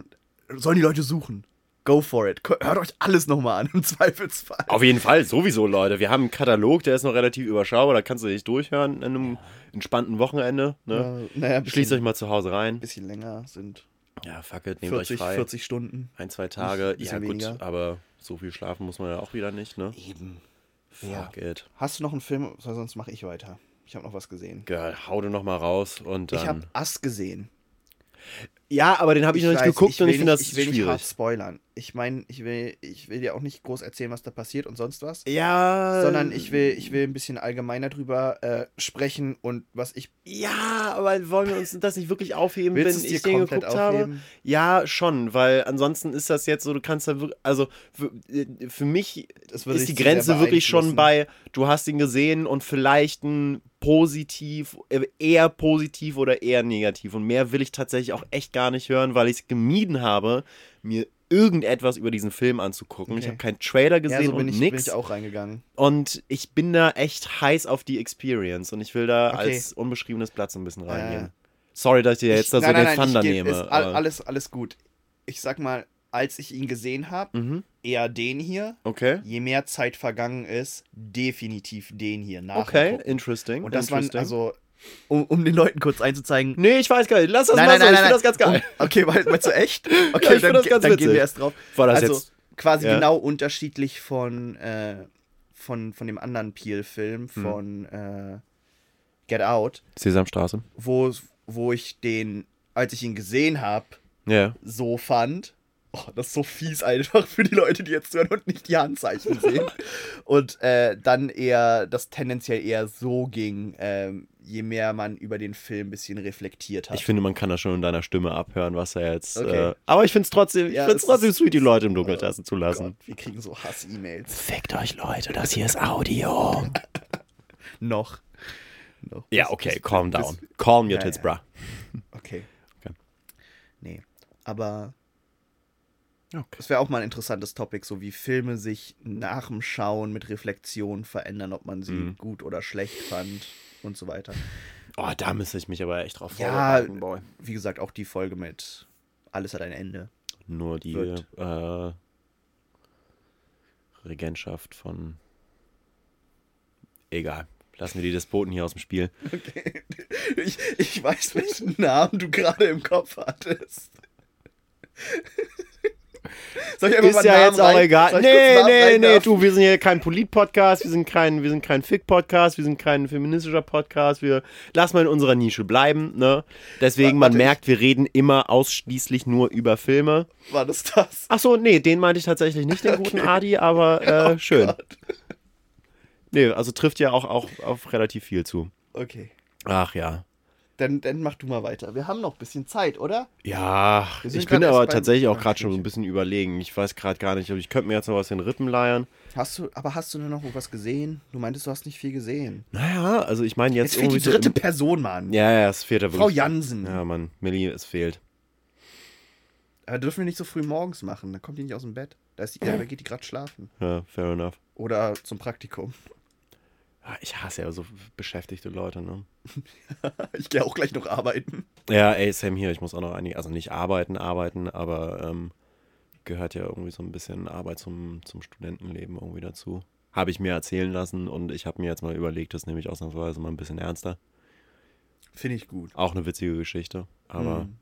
sollen die Leute suchen? Go for it. Hört euch alles nochmal an, im Zweifelsfall. Auf jeden Fall, sowieso, Leute. Wir haben einen Katalog, der ist noch relativ überschaubar, da kannst du dich durchhören an einem entspannten Wochenende. Ne? Äh, naja, Schließt bisschen, euch mal zu Hause rein. bisschen länger sind Ja, fuck it, nehmt 40, euch frei. 40 Stunden. Ein, zwei Tage. Ja, gut, weniger. aber so viel schlafen muss man ja auch wieder nicht, ne? Eben. Fuck it. Hast du noch einen Film? Sonst mache ich weiter. Ich habe noch was gesehen. Geil, hau du noch mal raus und dann. Ich habe Ass gesehen. Ja, aber den habe ich, noch nicht weiß, geguckt und will ich finde das ich will nicht hart schwierig. spoilern. Ich meine, ich will, ich will dir auch nicht groß erzählen, was da passiert und sonst was. Ja. Sondern ich will, ich will ein bisschen allgemeiner drüber äh, sprechen und was ich. Ja, aber wollen wir uns das nicht wirklich aufheben, wenn du es dir ich den geguckt habe? aufheben? Ja, schon, weil ansonsten ist das jetzt so, du kannst da wirklich, also für, äh, für mich ist die Grenze wirklich schon bei, du hast ihn gesehen und vielleicht ein positiv, äh, eher positiv oder eher negativ. Und mehr will ich tatsächlich auch echt gar nicht hören, weil ich es gemieden habe, mir irgendetwas über diesen Film anzugucken. Ich Okay. habe keinen Trailer gesehen Ja, so bin und ich, bin ich auch reingegangen. Und ich bin da echt heiß auf die Experience und ich will da Okay. als unbeschriebenes Blatt so ein bisschen reingehen. Äh, Sorry, dass ich dir jetzt Ich- da so nein, den nein, Thunder ich nehme. Ist alles, alles gut. Ich sag mal, als ich ihn gesehen habe, Mhm. eher den hier. Okay. Je mehr Zeit vergangen ist, definitiv den hier. Okay, interesting. Und das waren, interesting. also, um, um den Leuten kurz einzuzeigen. Nee, ich weiß gar nicht. Lass das mal so. ich finde das ganz geil. Um, okay, weil- meinst du echt? Okay, Ja, dann, das ganz dann gehen wir erst drauf. War das also, jetzt. quasi ja? genau unterschiedlich von, äh, von, von dem anderen Peel-Film, Hm. von äh, Get Out, Sesamstraße. wo, wo ich den, als ich ihn gesehen habe, Ja. so fand. Oh, das ist so fies einfach für die Leute, die jetzt hören und nicht die Handzeichen sehen. und äh, dann eher, das tendenziell eher so ging, ähm, je mehr man über den Film ein bisschen reflektiert hat. Ich finde, man kann das schon in deiner Stimme abhören, was er jetzt. Okay. Äh, aber ich finde es trotzdem, ich Ja, find's es trotzdem sweet, die Leute im Dunkeltassen zu Oh lassen. Gott, wir kriegen so Hass-E-Mails. Fickt euch, Leute, das hier ist Audio. Noch. Noch. ja, okay, calm down. Calm your Ja, tits, ja. bra. Okay. Okay. Okay. Nee. Aber Okay. das wäre auch mal ein interessantes Topic, so wie Filme sich nach dem Schauen mit Reflexion verändern, ob man sie Mhm. gut oder schlecht fand und so weiter. Oh, da müsste ich mich aber echt drauf Ja. vorbereiten, boy. Wie gesagt, auch die Folge mit Alles hat ein Ende. Nur die äh, Regentschaft von. Egal. Lassen wir die Despoten hier aus dem Spiel. Okay. Ich, ich weiß, welchen Namen du gerade im Kopf hattest. Soll ich einfach Ist mal ja Namen jetzt auch rein- egal. ich kurz Nee, nee, nee, reinwerfen? du, wir sind hier kein Polit-Podcast, wir sind kein, wir sind kein Fick-Podcast, wir sind kein feministischer Podcast, wir lassen mal in unserer Nische bleiben, ne? Deswegen, Warte, man ich- merkt, wir reden immer ausschließlich nur über Filme. War das das? Ach so, nee, den meinte ich tatsächlich nicht, den guten Adi, aber äh, schön. Oh Gott. Nee, also trifft ja auch, auch auf relativ viel zu. Okay. Ach ja. Dann, dann mach du mal weiter. Wir haben noch ein bisschen Zeit, oder? Ja, ich bin aber tatsächlich auch gerade schon ein bisschen überlegen. Ich weiß gerade gar nicht, aber ich könnte mir jetzt noch was in den Rippen leiern. Hast du, aber hast du denn noch was gesehen? Du meintest, du hast nicht viel gesehen. Naja, also ich meine jetzt, Jetzt fehlt die dritte so Person, Mann. Ja, ja, es fehlt da Frau. Jansen. Ja, Mann, Millie, es fehlt. Aber dürfen wir nicht so früh morgens machen. Dann kommt die nicht aus dem Bett. Da, ist die, da geht die gerade schlafen. Ja, fair enough. Oder zum Praktikum. Ja, Ich hasse ja so beschäftigte Leute, ne? Ich gehe auch gleich noch arbeiten. Ja, ey, Sam hier, ich muss auch noch einige, also nicht arbeiten, arbeiten, aber ähm, gehört ja irgendwie so ein bisschen Arbeit zum, zum Studentenleben irgendwie dazu. Habe ich mir erzählen lassen und ich habe mir jetzt mal überlegt, das nehme ich ausnahmsweise mal ein bisschen ernster. Finde ich gut. Auch eine witzige Geschichte, aber Mhm.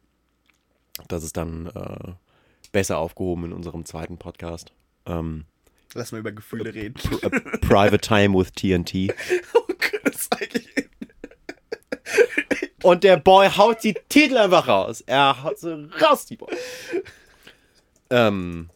das ist dann äh, besser aufgehoben in unserem zweiten Podcast. Ähm, Lass mal über Gefühle reden. P- äh, Private Time with TNT. Oh Gott, das ist eigentlich. Und der Boy haut die Titel einfach raus. Er haut sie raus, die Boy. Ähm.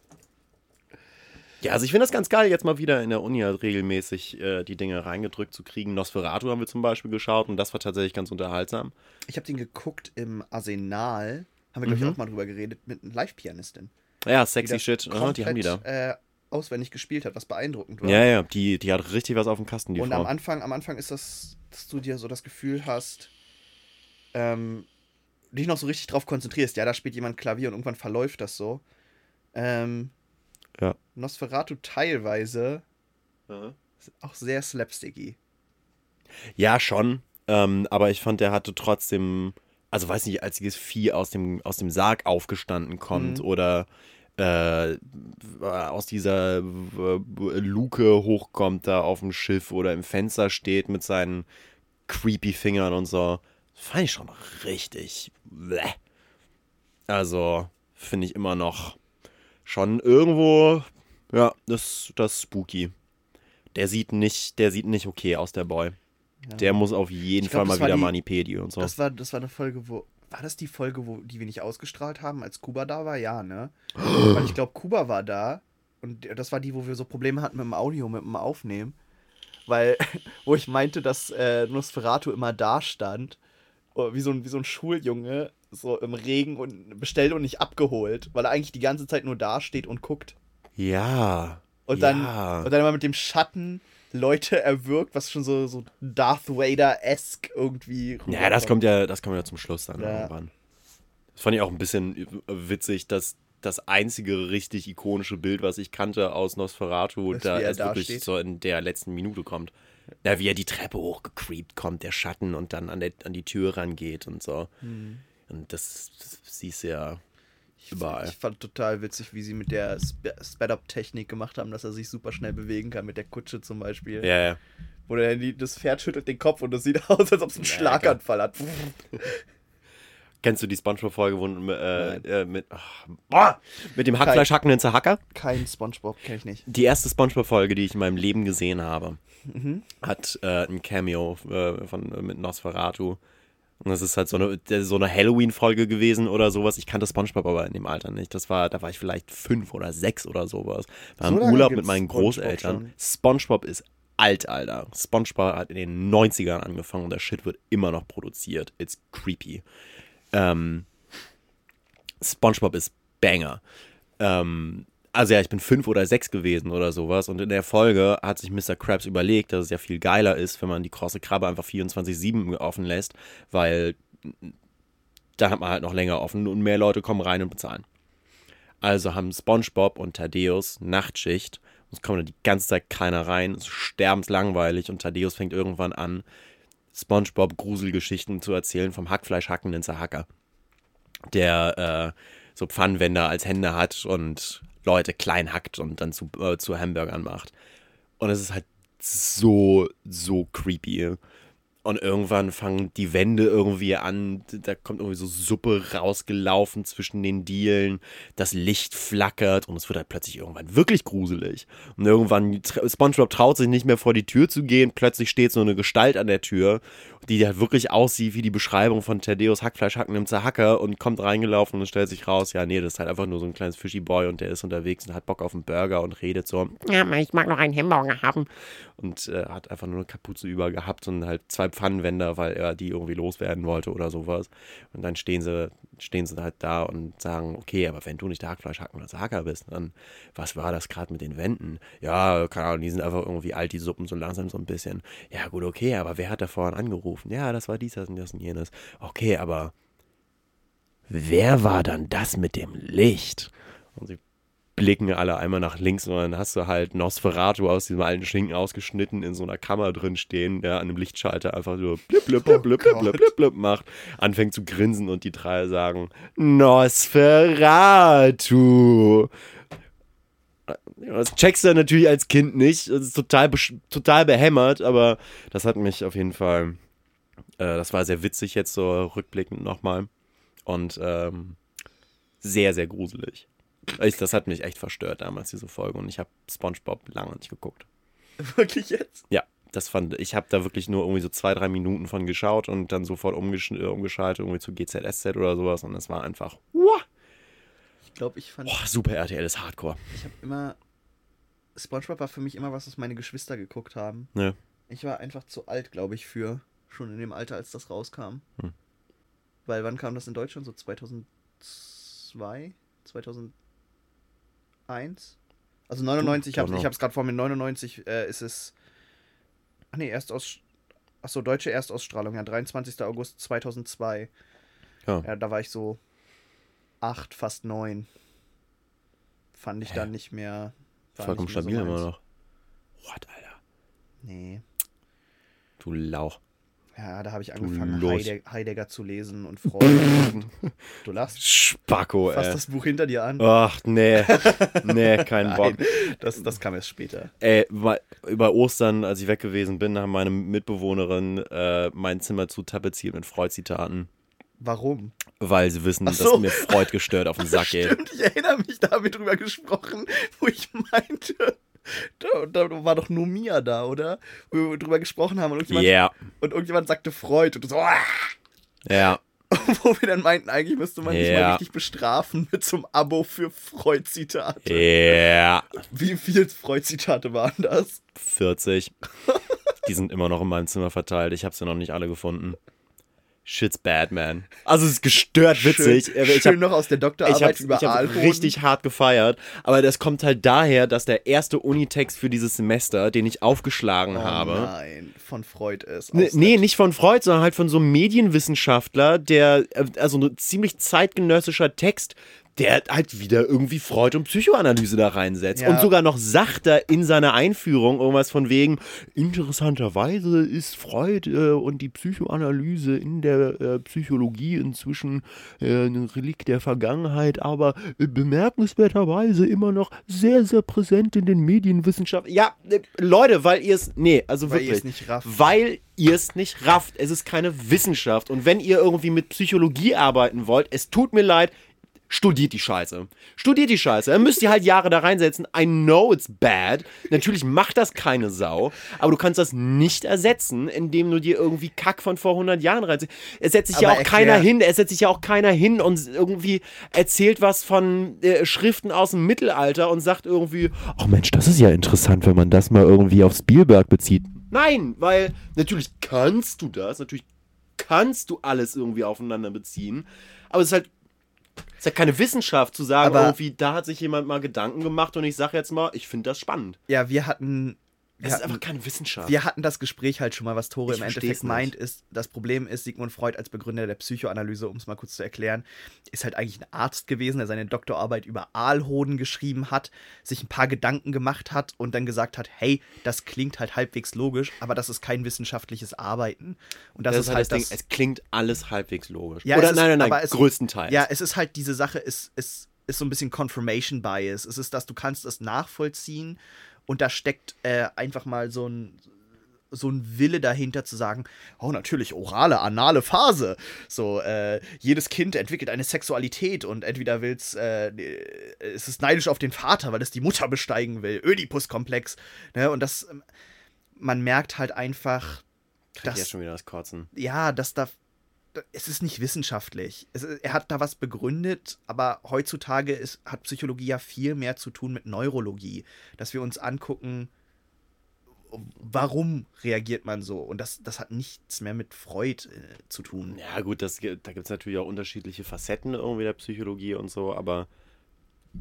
Ja, also ich finde das ganz geil, jetzt mal wieder in der Uni halt regelmäßig äh, die Dinge reingedrückt zu kriegen. Nosferatu haben wir zum Beispiel geschaut und das war tatsächlich ganz unterhaltsam. Ich habe den geguckt im Arsenal. Haben wir, glaube ich, Mhm. auch mal drüber geredet. Mit einer Live-Pianistin. Ja, sexy Shit, aha, die haben die da. Äh, auswendig gespielt hat, was beeindruckend war. Ja, ja, die, die hat richtig was auf dem Kasten, die Und Frau. am Anfang, am Anfang ist das, dass du dir so das Gefühl hast, ähm, dich noch so richtig drauf konzentrierst. Ja, da spielt jemand Klavier und irgendwann verläuft das so. Ähm, Ja. Nosferatu teilweise ist auch sehr slapsticky. Ja, schon. Ähm, aber ich fand, der hatte trotzdem, also weiß nicht, als dieses Vieh aus dem, aus dem Sarg aufgestanden kommt Mhm. oder äh, aus dieser äh, Luke hochkommt da auf dem Schiff oder im Fenster steht mit seinen creepy Fingern und so. Das fand ich schon richtig. Bleh. Also, finde ich immer noch schon irgendwo, ja, das, das spooky. Der sieht nicht, der sieht nicht okay aus, der Boy. Ja. Der muss auf jeden glaub, Fall mal wieder die- Manipedi und so. Das war, das war eine Folge, wo. War das die Folge, wo die wir nicht ausgestrahlt haben, als Kuba da war? Ja, ne? Weil ich glaube, Kuba war da. Und das war die, wo wir so Probleme hatten mit dem Audio, mit dem Aufnehmen. Weil, wo ich meinte, dass äh, Nosferatu immer da stand, oh, wie so, ein, wie so ein Schuljunge, so im Regen und bestellt und nicht abgeholt, weil er eigentlich die ganze Zeit nur da steht und guckt. ja. Und dann, ja. und dann immer mit dem Schatten Leute erwirkt, was schon so, so Darth Vader-esque irgendwie. ja, das kommt ja, das kommt ja zum Schluss dann Ja. irgendwann. Das fand ich auch ein bisschen witzig, dass das einzige richtig ikonische Bild, was ich kannte aus Nosferatu, Ist, da er erst wirklich steht. so in der letzten Minute kommt. Ja, wie er die Treppe hochgecreept kommt, der Schatten und dann an, der, an die Tür rangeht und so. Hm. Und das, das siehst du ja überall. Ich fand total witzig, wie sie mit der Sp Sped-Up-Technik gemacht haben, dass er sich super schnell bewegen kann, mit der Kutsche zum Beispiel. Ja, ja. Wo der, das Pferd schüttelt den Kopf und es sieht aus, als ob es einen Ja, Schlaganfall hat. Kennst du die Spongebob-Folge wo, äh, äh, mit, boah, mit dem Hackfleisch hackenden Zahacker? Kein Spongebob, kenne ich nicht. Die erste Spongebob-Folge, die ich in meinem Leben gesehen habe, Mhm. hat äh, ein Cameo äh, von, mit Nosferatu. Und das ist halt so eine, so eine Halloween-Folge gewesen oder sowas. Ich kannte Spongebob aber in dem Alter nicht. Das war, da war ich vielleicht fünf oder sechs oder sowas. War So im Urlaub mit meinen SpongeBob Großeltern. schon? Spongebob ist alt, Alter. Spongebob hat in den 90ern angefangen und der Shit wird immer noch produziert. It's creepy. Ähm, SpongeBob ist Banger. Ähm, also ja, ich bin fünf oder sechs gewesen oder sowas und in der Folge hat sich Mr. Krabs überlegt, dass es ja viel geiler ist, wenn man die krosse Krabbe einfach 24-7 offen lässt, weil dann hat man halt noch länger offen und mehr Leute kommen rein und bezahlen. Also haben SpongeBob und Thaddeus Nachtschicht. Es kommt dann die ganze Zeit keiner rein. Es ist sterbenslangweilig und Thaddeus fängt irgendwann an, SpongeBob Gruselgeschichten zu erzählen vom Hackfleischhackenden Zerhacker. Der äh, so Pfannenwender als Hände hat und Leute klein hackt und dann zu, äh, zu Hamburgern macht. Und es ist halt so, so creepy. Und irgendwann fangen die Wände irgendwie an, da kommt irgendwie so Suppe rausgelaufen zwischen den Dielen, das Licht flackert und es wird halt plötzlich irgendwann wirklich gruselig. Und irgendwann, SpongeBob traut sich nicht mehr vor die Tür zu gehen, plötzlich steht so eine Gestalt an der Tür, die halt wirklich aussieht wie die Beschreibung von Thaddeus Hackfleischhacken im Zerhacker und kommt reingelaufen und stellt sich raus, ja nee, das ist halt einfach nur so ein kleines Fishy Boy und der ist unterwegs und hat Bock auf einen Burger und redet so, ja, ich mag noch einen Hamburger haben. Und äh, hat einfach nur eine Kapuze über gehabt und halt zwei Pfannenwender, weil er die irgendwie loswerden wollte oder sowas. Und dann stehen sie, stehen sie halt da und sagen, okay, aber wenn du nicht der Hackfleischhacken oder Hacker bist, dann was war das gerade mit den Wänden? Ja, keine Ahnung, die sind einfach irgendwie alt, die Suppen so langsam so ein bisschen. Ja, gut, okay, aber wer hat da vorhin angerufen? Ja, das war dies, das und das und jenes. Okay, aber wer war dann das mit dem Licht? Und sie blicken alle einmal nach links und dann hast du halt Nosferatu aus diesem alten Schinken ausgeschnitten in so einer Kammer drin stehen, der an einem Lichtschalter einfach so blip, blip, blip, blip, blip, blip, blip, macht, anfängt zu grinsen und die drei sagen Nosferatu. Das checkst du natürlich als Kind nicht. Das ist total, total behämmert, aber das hat mich auf jeden Fall, äh, das war sehr witzig jetzt so rückblickend nochmal. Und ähm, sehr, sehr gruselig. Ich, das hat mich echt verstört damals, diese Folge. Und ich habe SpongeBob lange nicht geguckt. Wirklich jetzt? Ja, das fand ich. habe da wirklich nur irgendwie so zwei, drei Minuten von geschaut und dann sofort umgesch äh, umgeschaltet, irgendwie zu GZSZ oder sowas. Und es war einfach. Uah. Ich glaube, ich fand. Boah, Super RTL ist Hardcore. Ich habe immer. SpongeBob war für mich immer was, was meine Geschwister geguckt haben. Ja. Ich war einfach zu alt, glaube ich, für. Schon in dem Alter, als das rauskam. Hm. Weil wann kam das in Deutschland? So 2002? 2000. 1. Also 99, ich habe genau. es gerade vor mir, 99 äh, ist es. Ach nee, erst aus. Achso, deutsche Erstausstrahlung, ja, 23. August 2002. Ja. ja da war ich so 8, fast 9. Fand ich Hä? dann nicht mehr. Vollkommen stabil so immer noch. What, Alter? Nee. Du Lauch. Ja, da habe ich angefangen, Heidegger, Heidegger, zu lesen und Freud. du lachst. Spacko, ey. Fass das Buch hinter dir an. Ach, nee. Nee, kein Bock. Das, das kam erst später. Ey, über Ostern, als ich weg gewesen bin, haben meine Mitbewohnerin äh, mein Zimmer zu tapeziert mit Freud-Zitaten. Warum? Weil sie wissen, so. dass mir Freud gestört auf den Sack geht. Stimmt, ich erinnere mich, da haben wir drüber gesprochen, wo ich meinte, da, da, war doch nur Mia da, oder? Wo wir drüber gesprochen haben und irgendjemand, yeah. und irgendjemand sagte Freud und so, Aah! Ja. Wo wir dann meinten, eigentlich müsste man yeah. dich mal richtig bestrafen mit zum Abo für Freud-Zitate. Ja. Wie viele Freud-Zitate waren das? 40. Die sind immer noch in meinem Zimmer verteilt. Ich habe sie noch nicht alle gefunden. Shit's bad, man. Also es ist gestört witzig. Schön, ich schön noch aus der Doktorarbeit ich hab, über Ich habe richtig hart gefeiert. Aber das kommt halt daher, dass der erste Unitext für dieses Semester, den ich aufgeschlagen oh habe. Nein, von Freud ist. Nee, nee, nicht von Freud, sondern halt von so einem Medienwissenschaftler, der, äh, also ein ziemlich zeitgenössischer Text, der halt wieder irgendwie Freud und Psychoanalyse da reinsetzt. Ja. Und sogar noch sagt er in seiner Einführung irgendwas von wegen, interessanterweise ist Freud äh, und die Psychoanalyse in der äh, Psychologie inzwischen äh, ein Relikt der Vergangenheit, aber bemerkenswerterweise immer noch sehr, sehr präsent in den Medienwissenschaften. Ja, äh, Leute, weil ihr es, nee, also weil wirklich. Nicht rafft. Weil ihr es nicht rafft. Es ist keine Wissenschaft. Und wenn ihr irgendwie mit Psychologie arbeiten wollt, es tut mir leid, studiert die Scheiße. Studiert die Scheiße. Dann müsst ihr halt Jahre da reinsetzen. I know it's bad. Natürlich macht das keine Sau. Aber du kannst das nicht ersetzen, indem du dir irgendwie Kack von vor 100 Jahren reinsetzt. Es setzt sich aber ja auch erklär. keiner hin. Es setzt sich ja auch keiner hin und irgendwie erzählt was von äh, Schriften aus dem Mittelalter und sagt irgendwie, ach oh Mensch, das ist ja interessant, wenn man das mal irgendwie auf Spielberg bezieht. Nein, weil natürlich kannst du das. Natürlich kannst du alles irgendwie aufeinander beziehen. Aber es ist halt ist ja keine Wissenschaft zu sagen, Aber irgendwie, da hat sich jemand mal Gedanken gemacht und ich sage jetzt mal, ich finde das spannend. Ja, wir hatten Es ist einfach keine Wissenschaft. Wir hatten das Gespräch halt schon mal, was Tore Ich im Endeffekt nicht. meint, ist, das Problem ist, Sigmund Freud als Begründer der Psychoanalyse, um es mal kurz zu erklären, ist halt eigentlich ein Arzt gewesen, der seine Doktorarbeit über Aalhoden geschrieben hat, sich ein paar Gedanken gemacht hat und dann gesagt hat, hey, das klingt halt halbwegs logisch, aber das ist kein wissenschaftliches Arbeiten. Und das, das, ist halt das, Ding. Es klingt alles halbwegs logisch. Ja, Oder es ist- nein, nein, nein, aber es- größtenteils. Ja, es ist halt diese Sache, ist, ist, ist so ein bisschen Confirmation Bias. Es ist, dass du kannst es nachvollziehen und da steckt äh, einfach mal so ein so ein Wille dahinter zu sagen, oh natürlich, orale, anale Phase. So, äh, jedes Kind entwickelt eine Sexualität und entweder will's, äh, es ist neidisch auf den Vater, weil es die Mutter besteigen will. Ödipus-Komplex. Ne? Und das, ähm, man merkt halt einfach, Krieg ich dass jetzt schon wieder das Kotzen. ja, dass da. Es ist nicht wissenschaftlich. Es, er hat da was begründet, aber heutzutage ist, hat Psychologie ja viel mehr zu tun mit Neurologie. Dass wir uns angucken, warum reagiert man so? Und das, das hat nichts mehr mit Freud äh, zu tun. Ja, gut, das, da gibt es natürlich auch unterschiedliche Facetten irgendwie der Psychologie und so, aber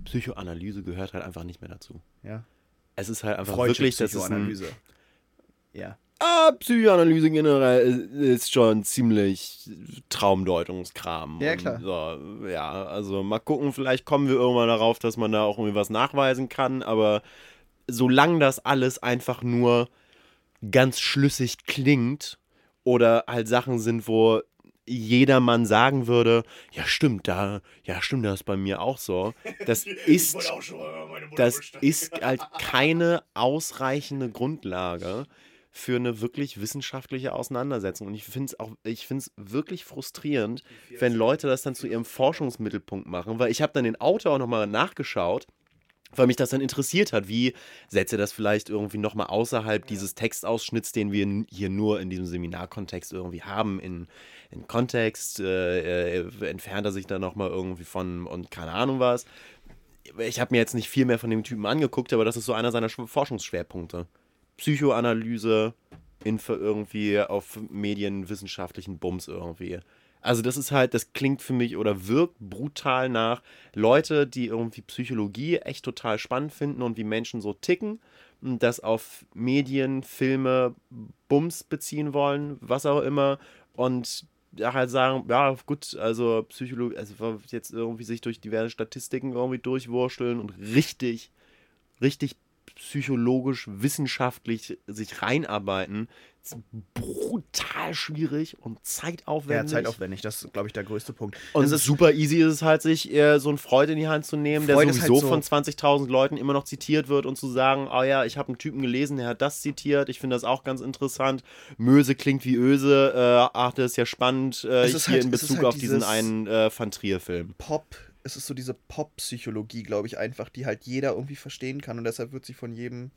Psychoanalyse gehört halt einfach nicht mehr dazu. Ja. Es ist halt einfach Freudsche wirklich, das ist ein, Psychoanalyse. Ja. Ah, Psychoanalyse generell ist schon ziemlich Traumdeutungskram. Ja, klar. So, ja, also mal gucken, vielleicht kommen wir irgendwann darauf, dass man da auch irgendwie was nachweisen kann, aber solange das alles einfach nur ganz schlüssig klingt oder halt Sachen sind, wo jedermann sagen würde, ja stimmt, da, ja stimmt, das ist bei mir auch so. Das ist, das ist halt keine ausreichende Grundlage für eine wirklich wissenschaftliche Auseinandersetzung. Und ich finde es auch, ich finde es wirklich frustrierend, wenn Leute das dann zu ihrem Forschungsmittelpunkt machen, weil ich habe dann den Autor auch nochmal nachgeschaut, weil mich das dann interessiert hat, wie setze das vielleicht irgendwie nochmal außerhalb dieses Textausschnitts, den wir hier nur in diesem Seminarkontext irgendwie haben, in, in Kontext, äh, äh, entfernt er sich dann nochmal irgendwie von und keine Ahnung was. Ich habe mir jetzt nicht viel mehr von dem Typen angeguckt, aber das ist so einer seiner Sch- Forschungsschwerpunkte. Psychoanalyse, Info irgendwie auf medienwissenschaftlichen Bums irgendwie. Also das ist halt, das klingt für mich oder wirkt brutal nach Leute, die irgendwie Psychologie echt total spannend finden und wie Menschen so ticken und das auf Medien, Filme, Bums beziehen wollen, was auch immer und halt sagen, ja gut, also Psychologie, also jetzt irgendwie sich durch diverse Statistiken irgendwie durchwursteln und richtig, richtig psychologisch, wissenschaftlich sich reinarbeiten, ist brutal schwierig und Ja, zeitaufwendig. zeitaufwendig, das ist, glaube ich, der größte Punkt. Und ist super easy ist es halt, sich äh, so ein Freud in die Hand zu nehmen, der Freud ist sowieso halt so- von 20.000 Leuten immer noch zitiert wird und zu sagen, oh ja, ich habe einen Typen gelesen, der hat das zitiert, ich finde das auch ganz interessant. Möse klingt wie Öse, äh, ach, das ist ja spannend, äh, hier halt- in Bezug halt auf diesen einen äh, Van Trier-Film. Pop, es ist so diese Pop-Psychologie, glaube ich, einfach, die halt jeder irgendwie verstehen kann und deshalb wird sie von jedem.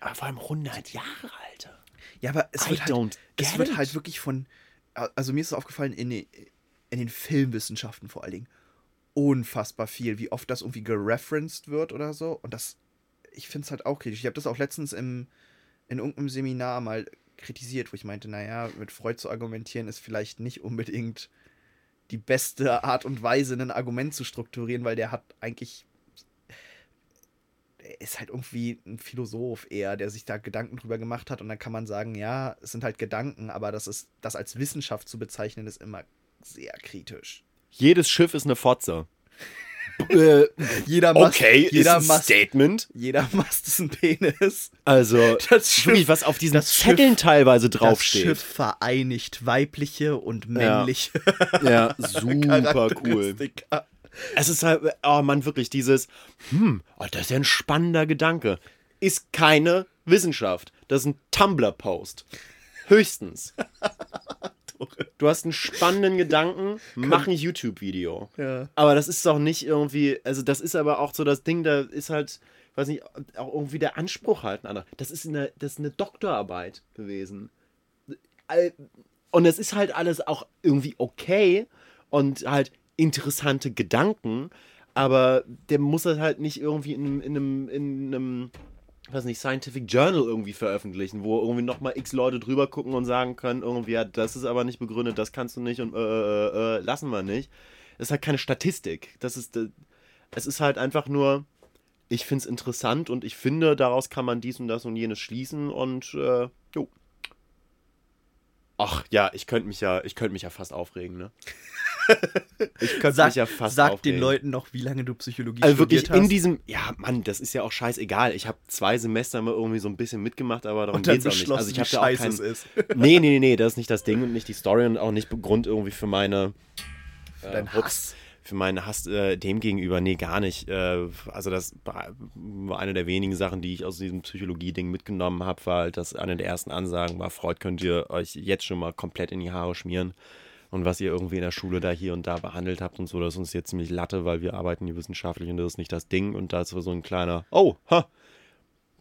Aber vor allem 100 Jahre, Alter. Ja, aber es I wird, halt, es wird halt wirklich von. Also mir ist es aufgefallen, in den, in den Filmwissenschaften vor allen Dingen, unfassbar viel, wie oft das irgendwie gereferenced wird oder so. Und das, ich finde es halt auch kritisch. Ich habe das auch letztens im, in irgendeinem Seminar mal kritisiert, wo ich meinte, naja, mit Freud zu argumentieren ist vielleicht nicht unbedingt die beste Art und Weise, ein Argument zu strukturieren, weil der hat eigentlich. Er ist halt irgendwie ein Philosoph eher, der sich da Gedanken drüber gemacht hat und dann kann man sagen, ja, es sind halt Gedanken, aber das ist, das als Wissenschaft zu bezeichnen, ist immer sehr kritisch. Jedes Schiff ist eine Fotze. Äh, Jeder Mast, okay, jeder ist ein Mast, Statement. jeder Mast ist ein Penis. Also, Das Schiff- wirklich, was auf diesen das Schiff- Zetteln teilweise Das draufsteht. Schiff vereinigt weibliche und männliche Ja, super cool. Es ist halt, oh man, wirklich dieses, hm, oh, das ist ja ein spannender Gedanke. Ist keine Wissenschaft. Das ist ein Tumblr-Post. Höchstens. Du hast einen spannenden Gedanken, mach ein YouTube-Video. Ja. Aber das ist doch nicht irgendwie, also das ist aber auch so das Ding, da ist halt, weiß nicht, auch irgendwie der Anspruch halt ein anderer. Das ist eine, das ist eine Doktorarbeit gewesen. Und es ist halt alles auch irgendwie okay und halt interessante Gedanken, aber der muss das halt nicht irgendwie in in einem, in einem weiß nicht, Scientific Journal irgendwie veröffentlichen, wo irgendwie nochmal x Leute drüber gucken und sagen können, irgendwie, ja, das ist aber nicht begründet, das kannst du nicht und äh, äh, äh, lassen wir nicht. Das ist halt keine Statistik. Das ist, äh, es ist halt einfach nur, Ich finde es interessant und ich finde, daraus kann man dies und das und jenes schließen und äh, jo. Ach ja, ich könnte mich ja, ich könnte mich ja fast aufregen, ne? Ich könnte Sag, mich ja fast sag aufregen. den Leuten noch, wie lange du Psychologie also wirklich studiert hast. in diesem, ja Mann, das ist ja auch scheißegal. Ich habe zwei Semester mal irgendwie so ein bisschen mitgemacht, aber darum dann geht's auch nicht. Also ich habe ja auch scheiße kein, es ist. nee, nee, nee, nee, das ist nicht das Ding und nicht die Story und auch nicht Grund irgendwie für meine Für deinen ups, Hass. für meinen Hass äh, dem gegenüber, nee, gar nicht. Äh, also das war eine der wenigen Sachen, die ich aus diesem Psychologie-Ding mitgenommen habe, war halt, dass eine der ersten Ansagen war, Freud könnt ihr euch jetzt schon mal komplett in die Haare schmieren. Und was ihr irgendwie in der Schule da hier und da behandelt habt und so, das ist uns jetzt ziemlich Latte, weil wir arbeiten hier wissenschaftlich und das ist nicht das Ding. Und da ist so ein kleiner, oh, ha,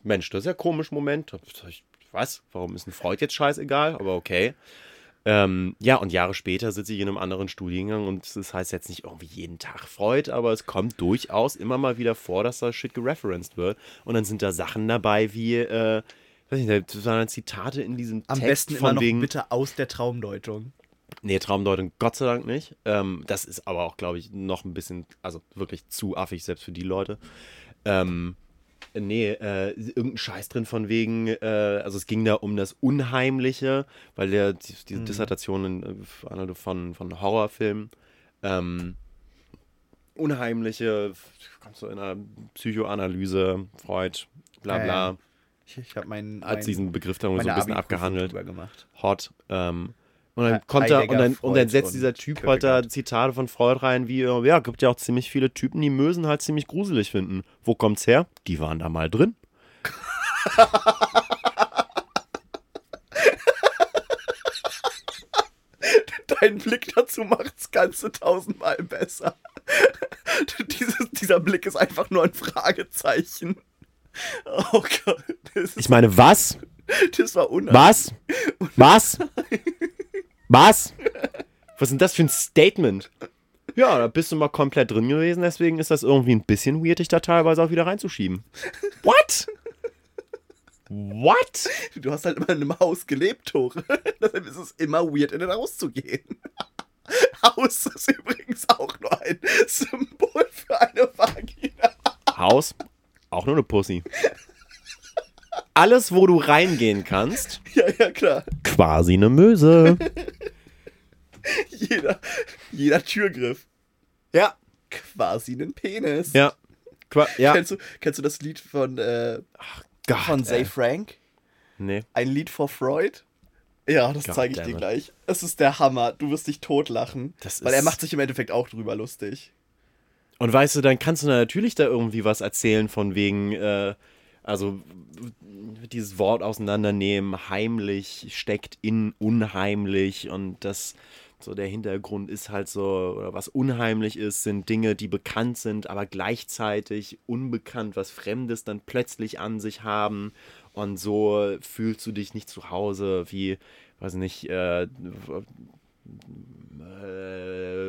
Mensch, das ist ja komisch, Moment. Ich, was? Warum ist ein Freud jetzt scheißegal? Aber okay. Ähm, ja, und Jahre später sitze ich in einem anderen Studiengang und das heißt jetzt nicht irgendwie jeden Tag Freud, aber es kommt durchaus immer mal wieder vor, dass da Shit gereferenced wird. Und dann sind da Sachen dabei wie, äh, weiß nicht, das waren Zitate in diesem Am Text besten von immer noch wegen. bitte aus der Traumdeutung. Nee, Traumdeutung Gott sei Dank nicht. Ähm, das ist aber auch, glaube ich, noch ein bisschen, also wirklich zu affig, selbst für die Leute. Ähm, nee, äh, irgendein Scheiß drin von wegen, äh, also es ging da um das Unheimliche, weil der, die, diese Mhm. Dissertation in, äh, von, von Horrorfilmen, ähm, Unheimliche, kommst du in einer Psychoanalyse, Freud, bla bla, ja. Ich, ich habe meinen hat mein, diesen Begriff da so ein bisschen abgehandelt hot. Ähm, und dann kommt er, und dann, und dann setzt dieser Typ halt da. Zitate von Freud rein, wie, äh, ja, gibt ja auch ziemlich viele Typen, die Mösen halt ziemlich gruselig finden. Wo kommt's her? Die waren da mal drin. Dein Blick dazu macht's ganze tausendmal besser. Dieses, dieser Blick ist einfach nur ein Fragezeichen. Oh Gott, das, Ich meine, was? das war unheimlich. Was? Was? Was? Was ist denn das für ein Statement? Ja, da bist du mal komplett drin gewesen, deswegen ist das irgendwie ein bisschen weird, dich da teilweise auch wieder reinzuschieben. What? What? Du hast halt immer in einem Haus gelebt, Tore. Deshalb ist es immer weird, in ein Haus zu gehen. Haus ist übrigens auch nur ein Symbol für eine Vagina. Haus, auch nur eine Pussy. Alles, wo du reingehen kannst, Ja, ja, klar. quasi eine Möse. Jeder, jeder Türgriff. Ja. Quasi einen Penis. Ja. Qua ja. Kennst, du, kennst du das Lied von, äh, Gott, von Zay ey. Frank? Nee. Ein Lied vor Freud? Ja, das God zeige ich dir gleich. Es ist der Hammer. Du wirst dich totlachen. Das weil er macht sich im Endeffekt auch drüber lustig. Und weißt du, dann kannst du natürlich da irgendwie was erzählen von wegen, äh, also dieses Wort auseinandernehmen, heimlich steckt in unheimlich und das so der Hintergrund ist halt so, oder was unheimlich ist, sind Dinge, die bekannt sind, aber gleichzeitig unbekannt, was Fremdes dann plötzlich an sich haben und so fühlst du dich nicht zu Hause, wie, weiß nicht, äh, äh,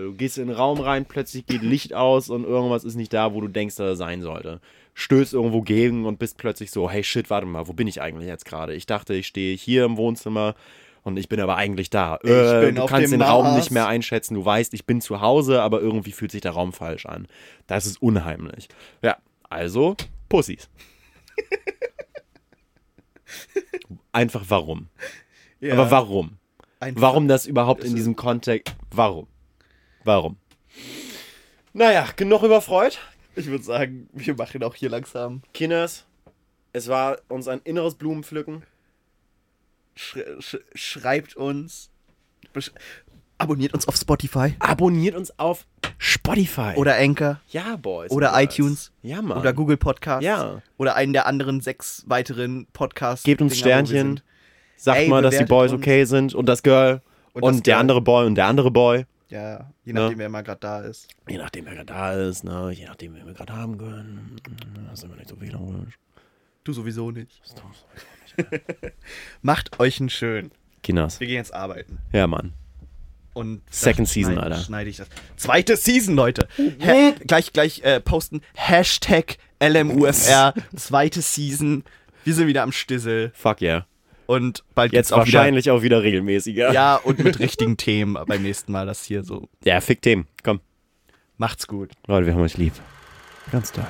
du gehst in den Raum rein, plötzlich geht Licht aus und irgendwas ist nicht da, wo du denkst, dass er sein sollte. Stößt irgendwo gegen und bist plötzlich so, hey shit, warte mal, wo bin ich eigentlich jetzt gerade? Ich dachte, ich stehe hier im Wohnzimmer und ich bin aber eigentlich da. Äh, du kannst den Raum Mars. nicht mehr einschätzen, du weißt, ich bin zu Hause, aber irgendwie fühlt sich der Raum falsch an. Das ist unheimlich. Ja, also Pussys. Einfach warum? Ja, Aber warum? einfach- Warum das überhaupt in diesem Kontext? Warum? Warum? Naja, genug über Freud. Ich würde sagen, wir machen auch hier langsam. Kinders, es war uns ein inneres Blumenpflücken. Sch sch schreibt uns. Besch abonniert uns auf Spotify. Abonniert uns auf Spotify. Oder Anchor. ja, Boys. oder Girls. iTunes. Ja, Mann. Oder Google Podcasts. Ja. Oder einen der anderen sechs weiteren Podcasts. Gebt uns Sternchen. Sagt Ey, mal, dass die Boys uns. okay sind und das Girl Und und, das der Girl. andere Boy und der andere Boy. Ja, je Ne? nachdem, wer mal gerade da ist. Je nachdem, wer gerade da ist, ne? je nachdem, wer wir gerade haben können. Das ist immer nicht so wählerisch. Du sowieso nicht. Macht euch einen schön. Kinders. Wir gehen jetzt arbeiten. Ja, Mann. Und Second da Season, Alter. Schneide ich das. Zweite Season, Leute. Ha gleich gleich äh, posten. Hashtag LMUFR. Zweite Season. Wir sind wieder am Stissel. Fuck yeah. Und bald Jetzt auch wieder. wahrscheinlich auch wieder regelmäßiger. Ja, und mit richtigen Themen beim nächsten Mal das hier so. Ja, fick Themen. Komm. Macht's gut. Leute, wir haben euch lieb. Ganz toll.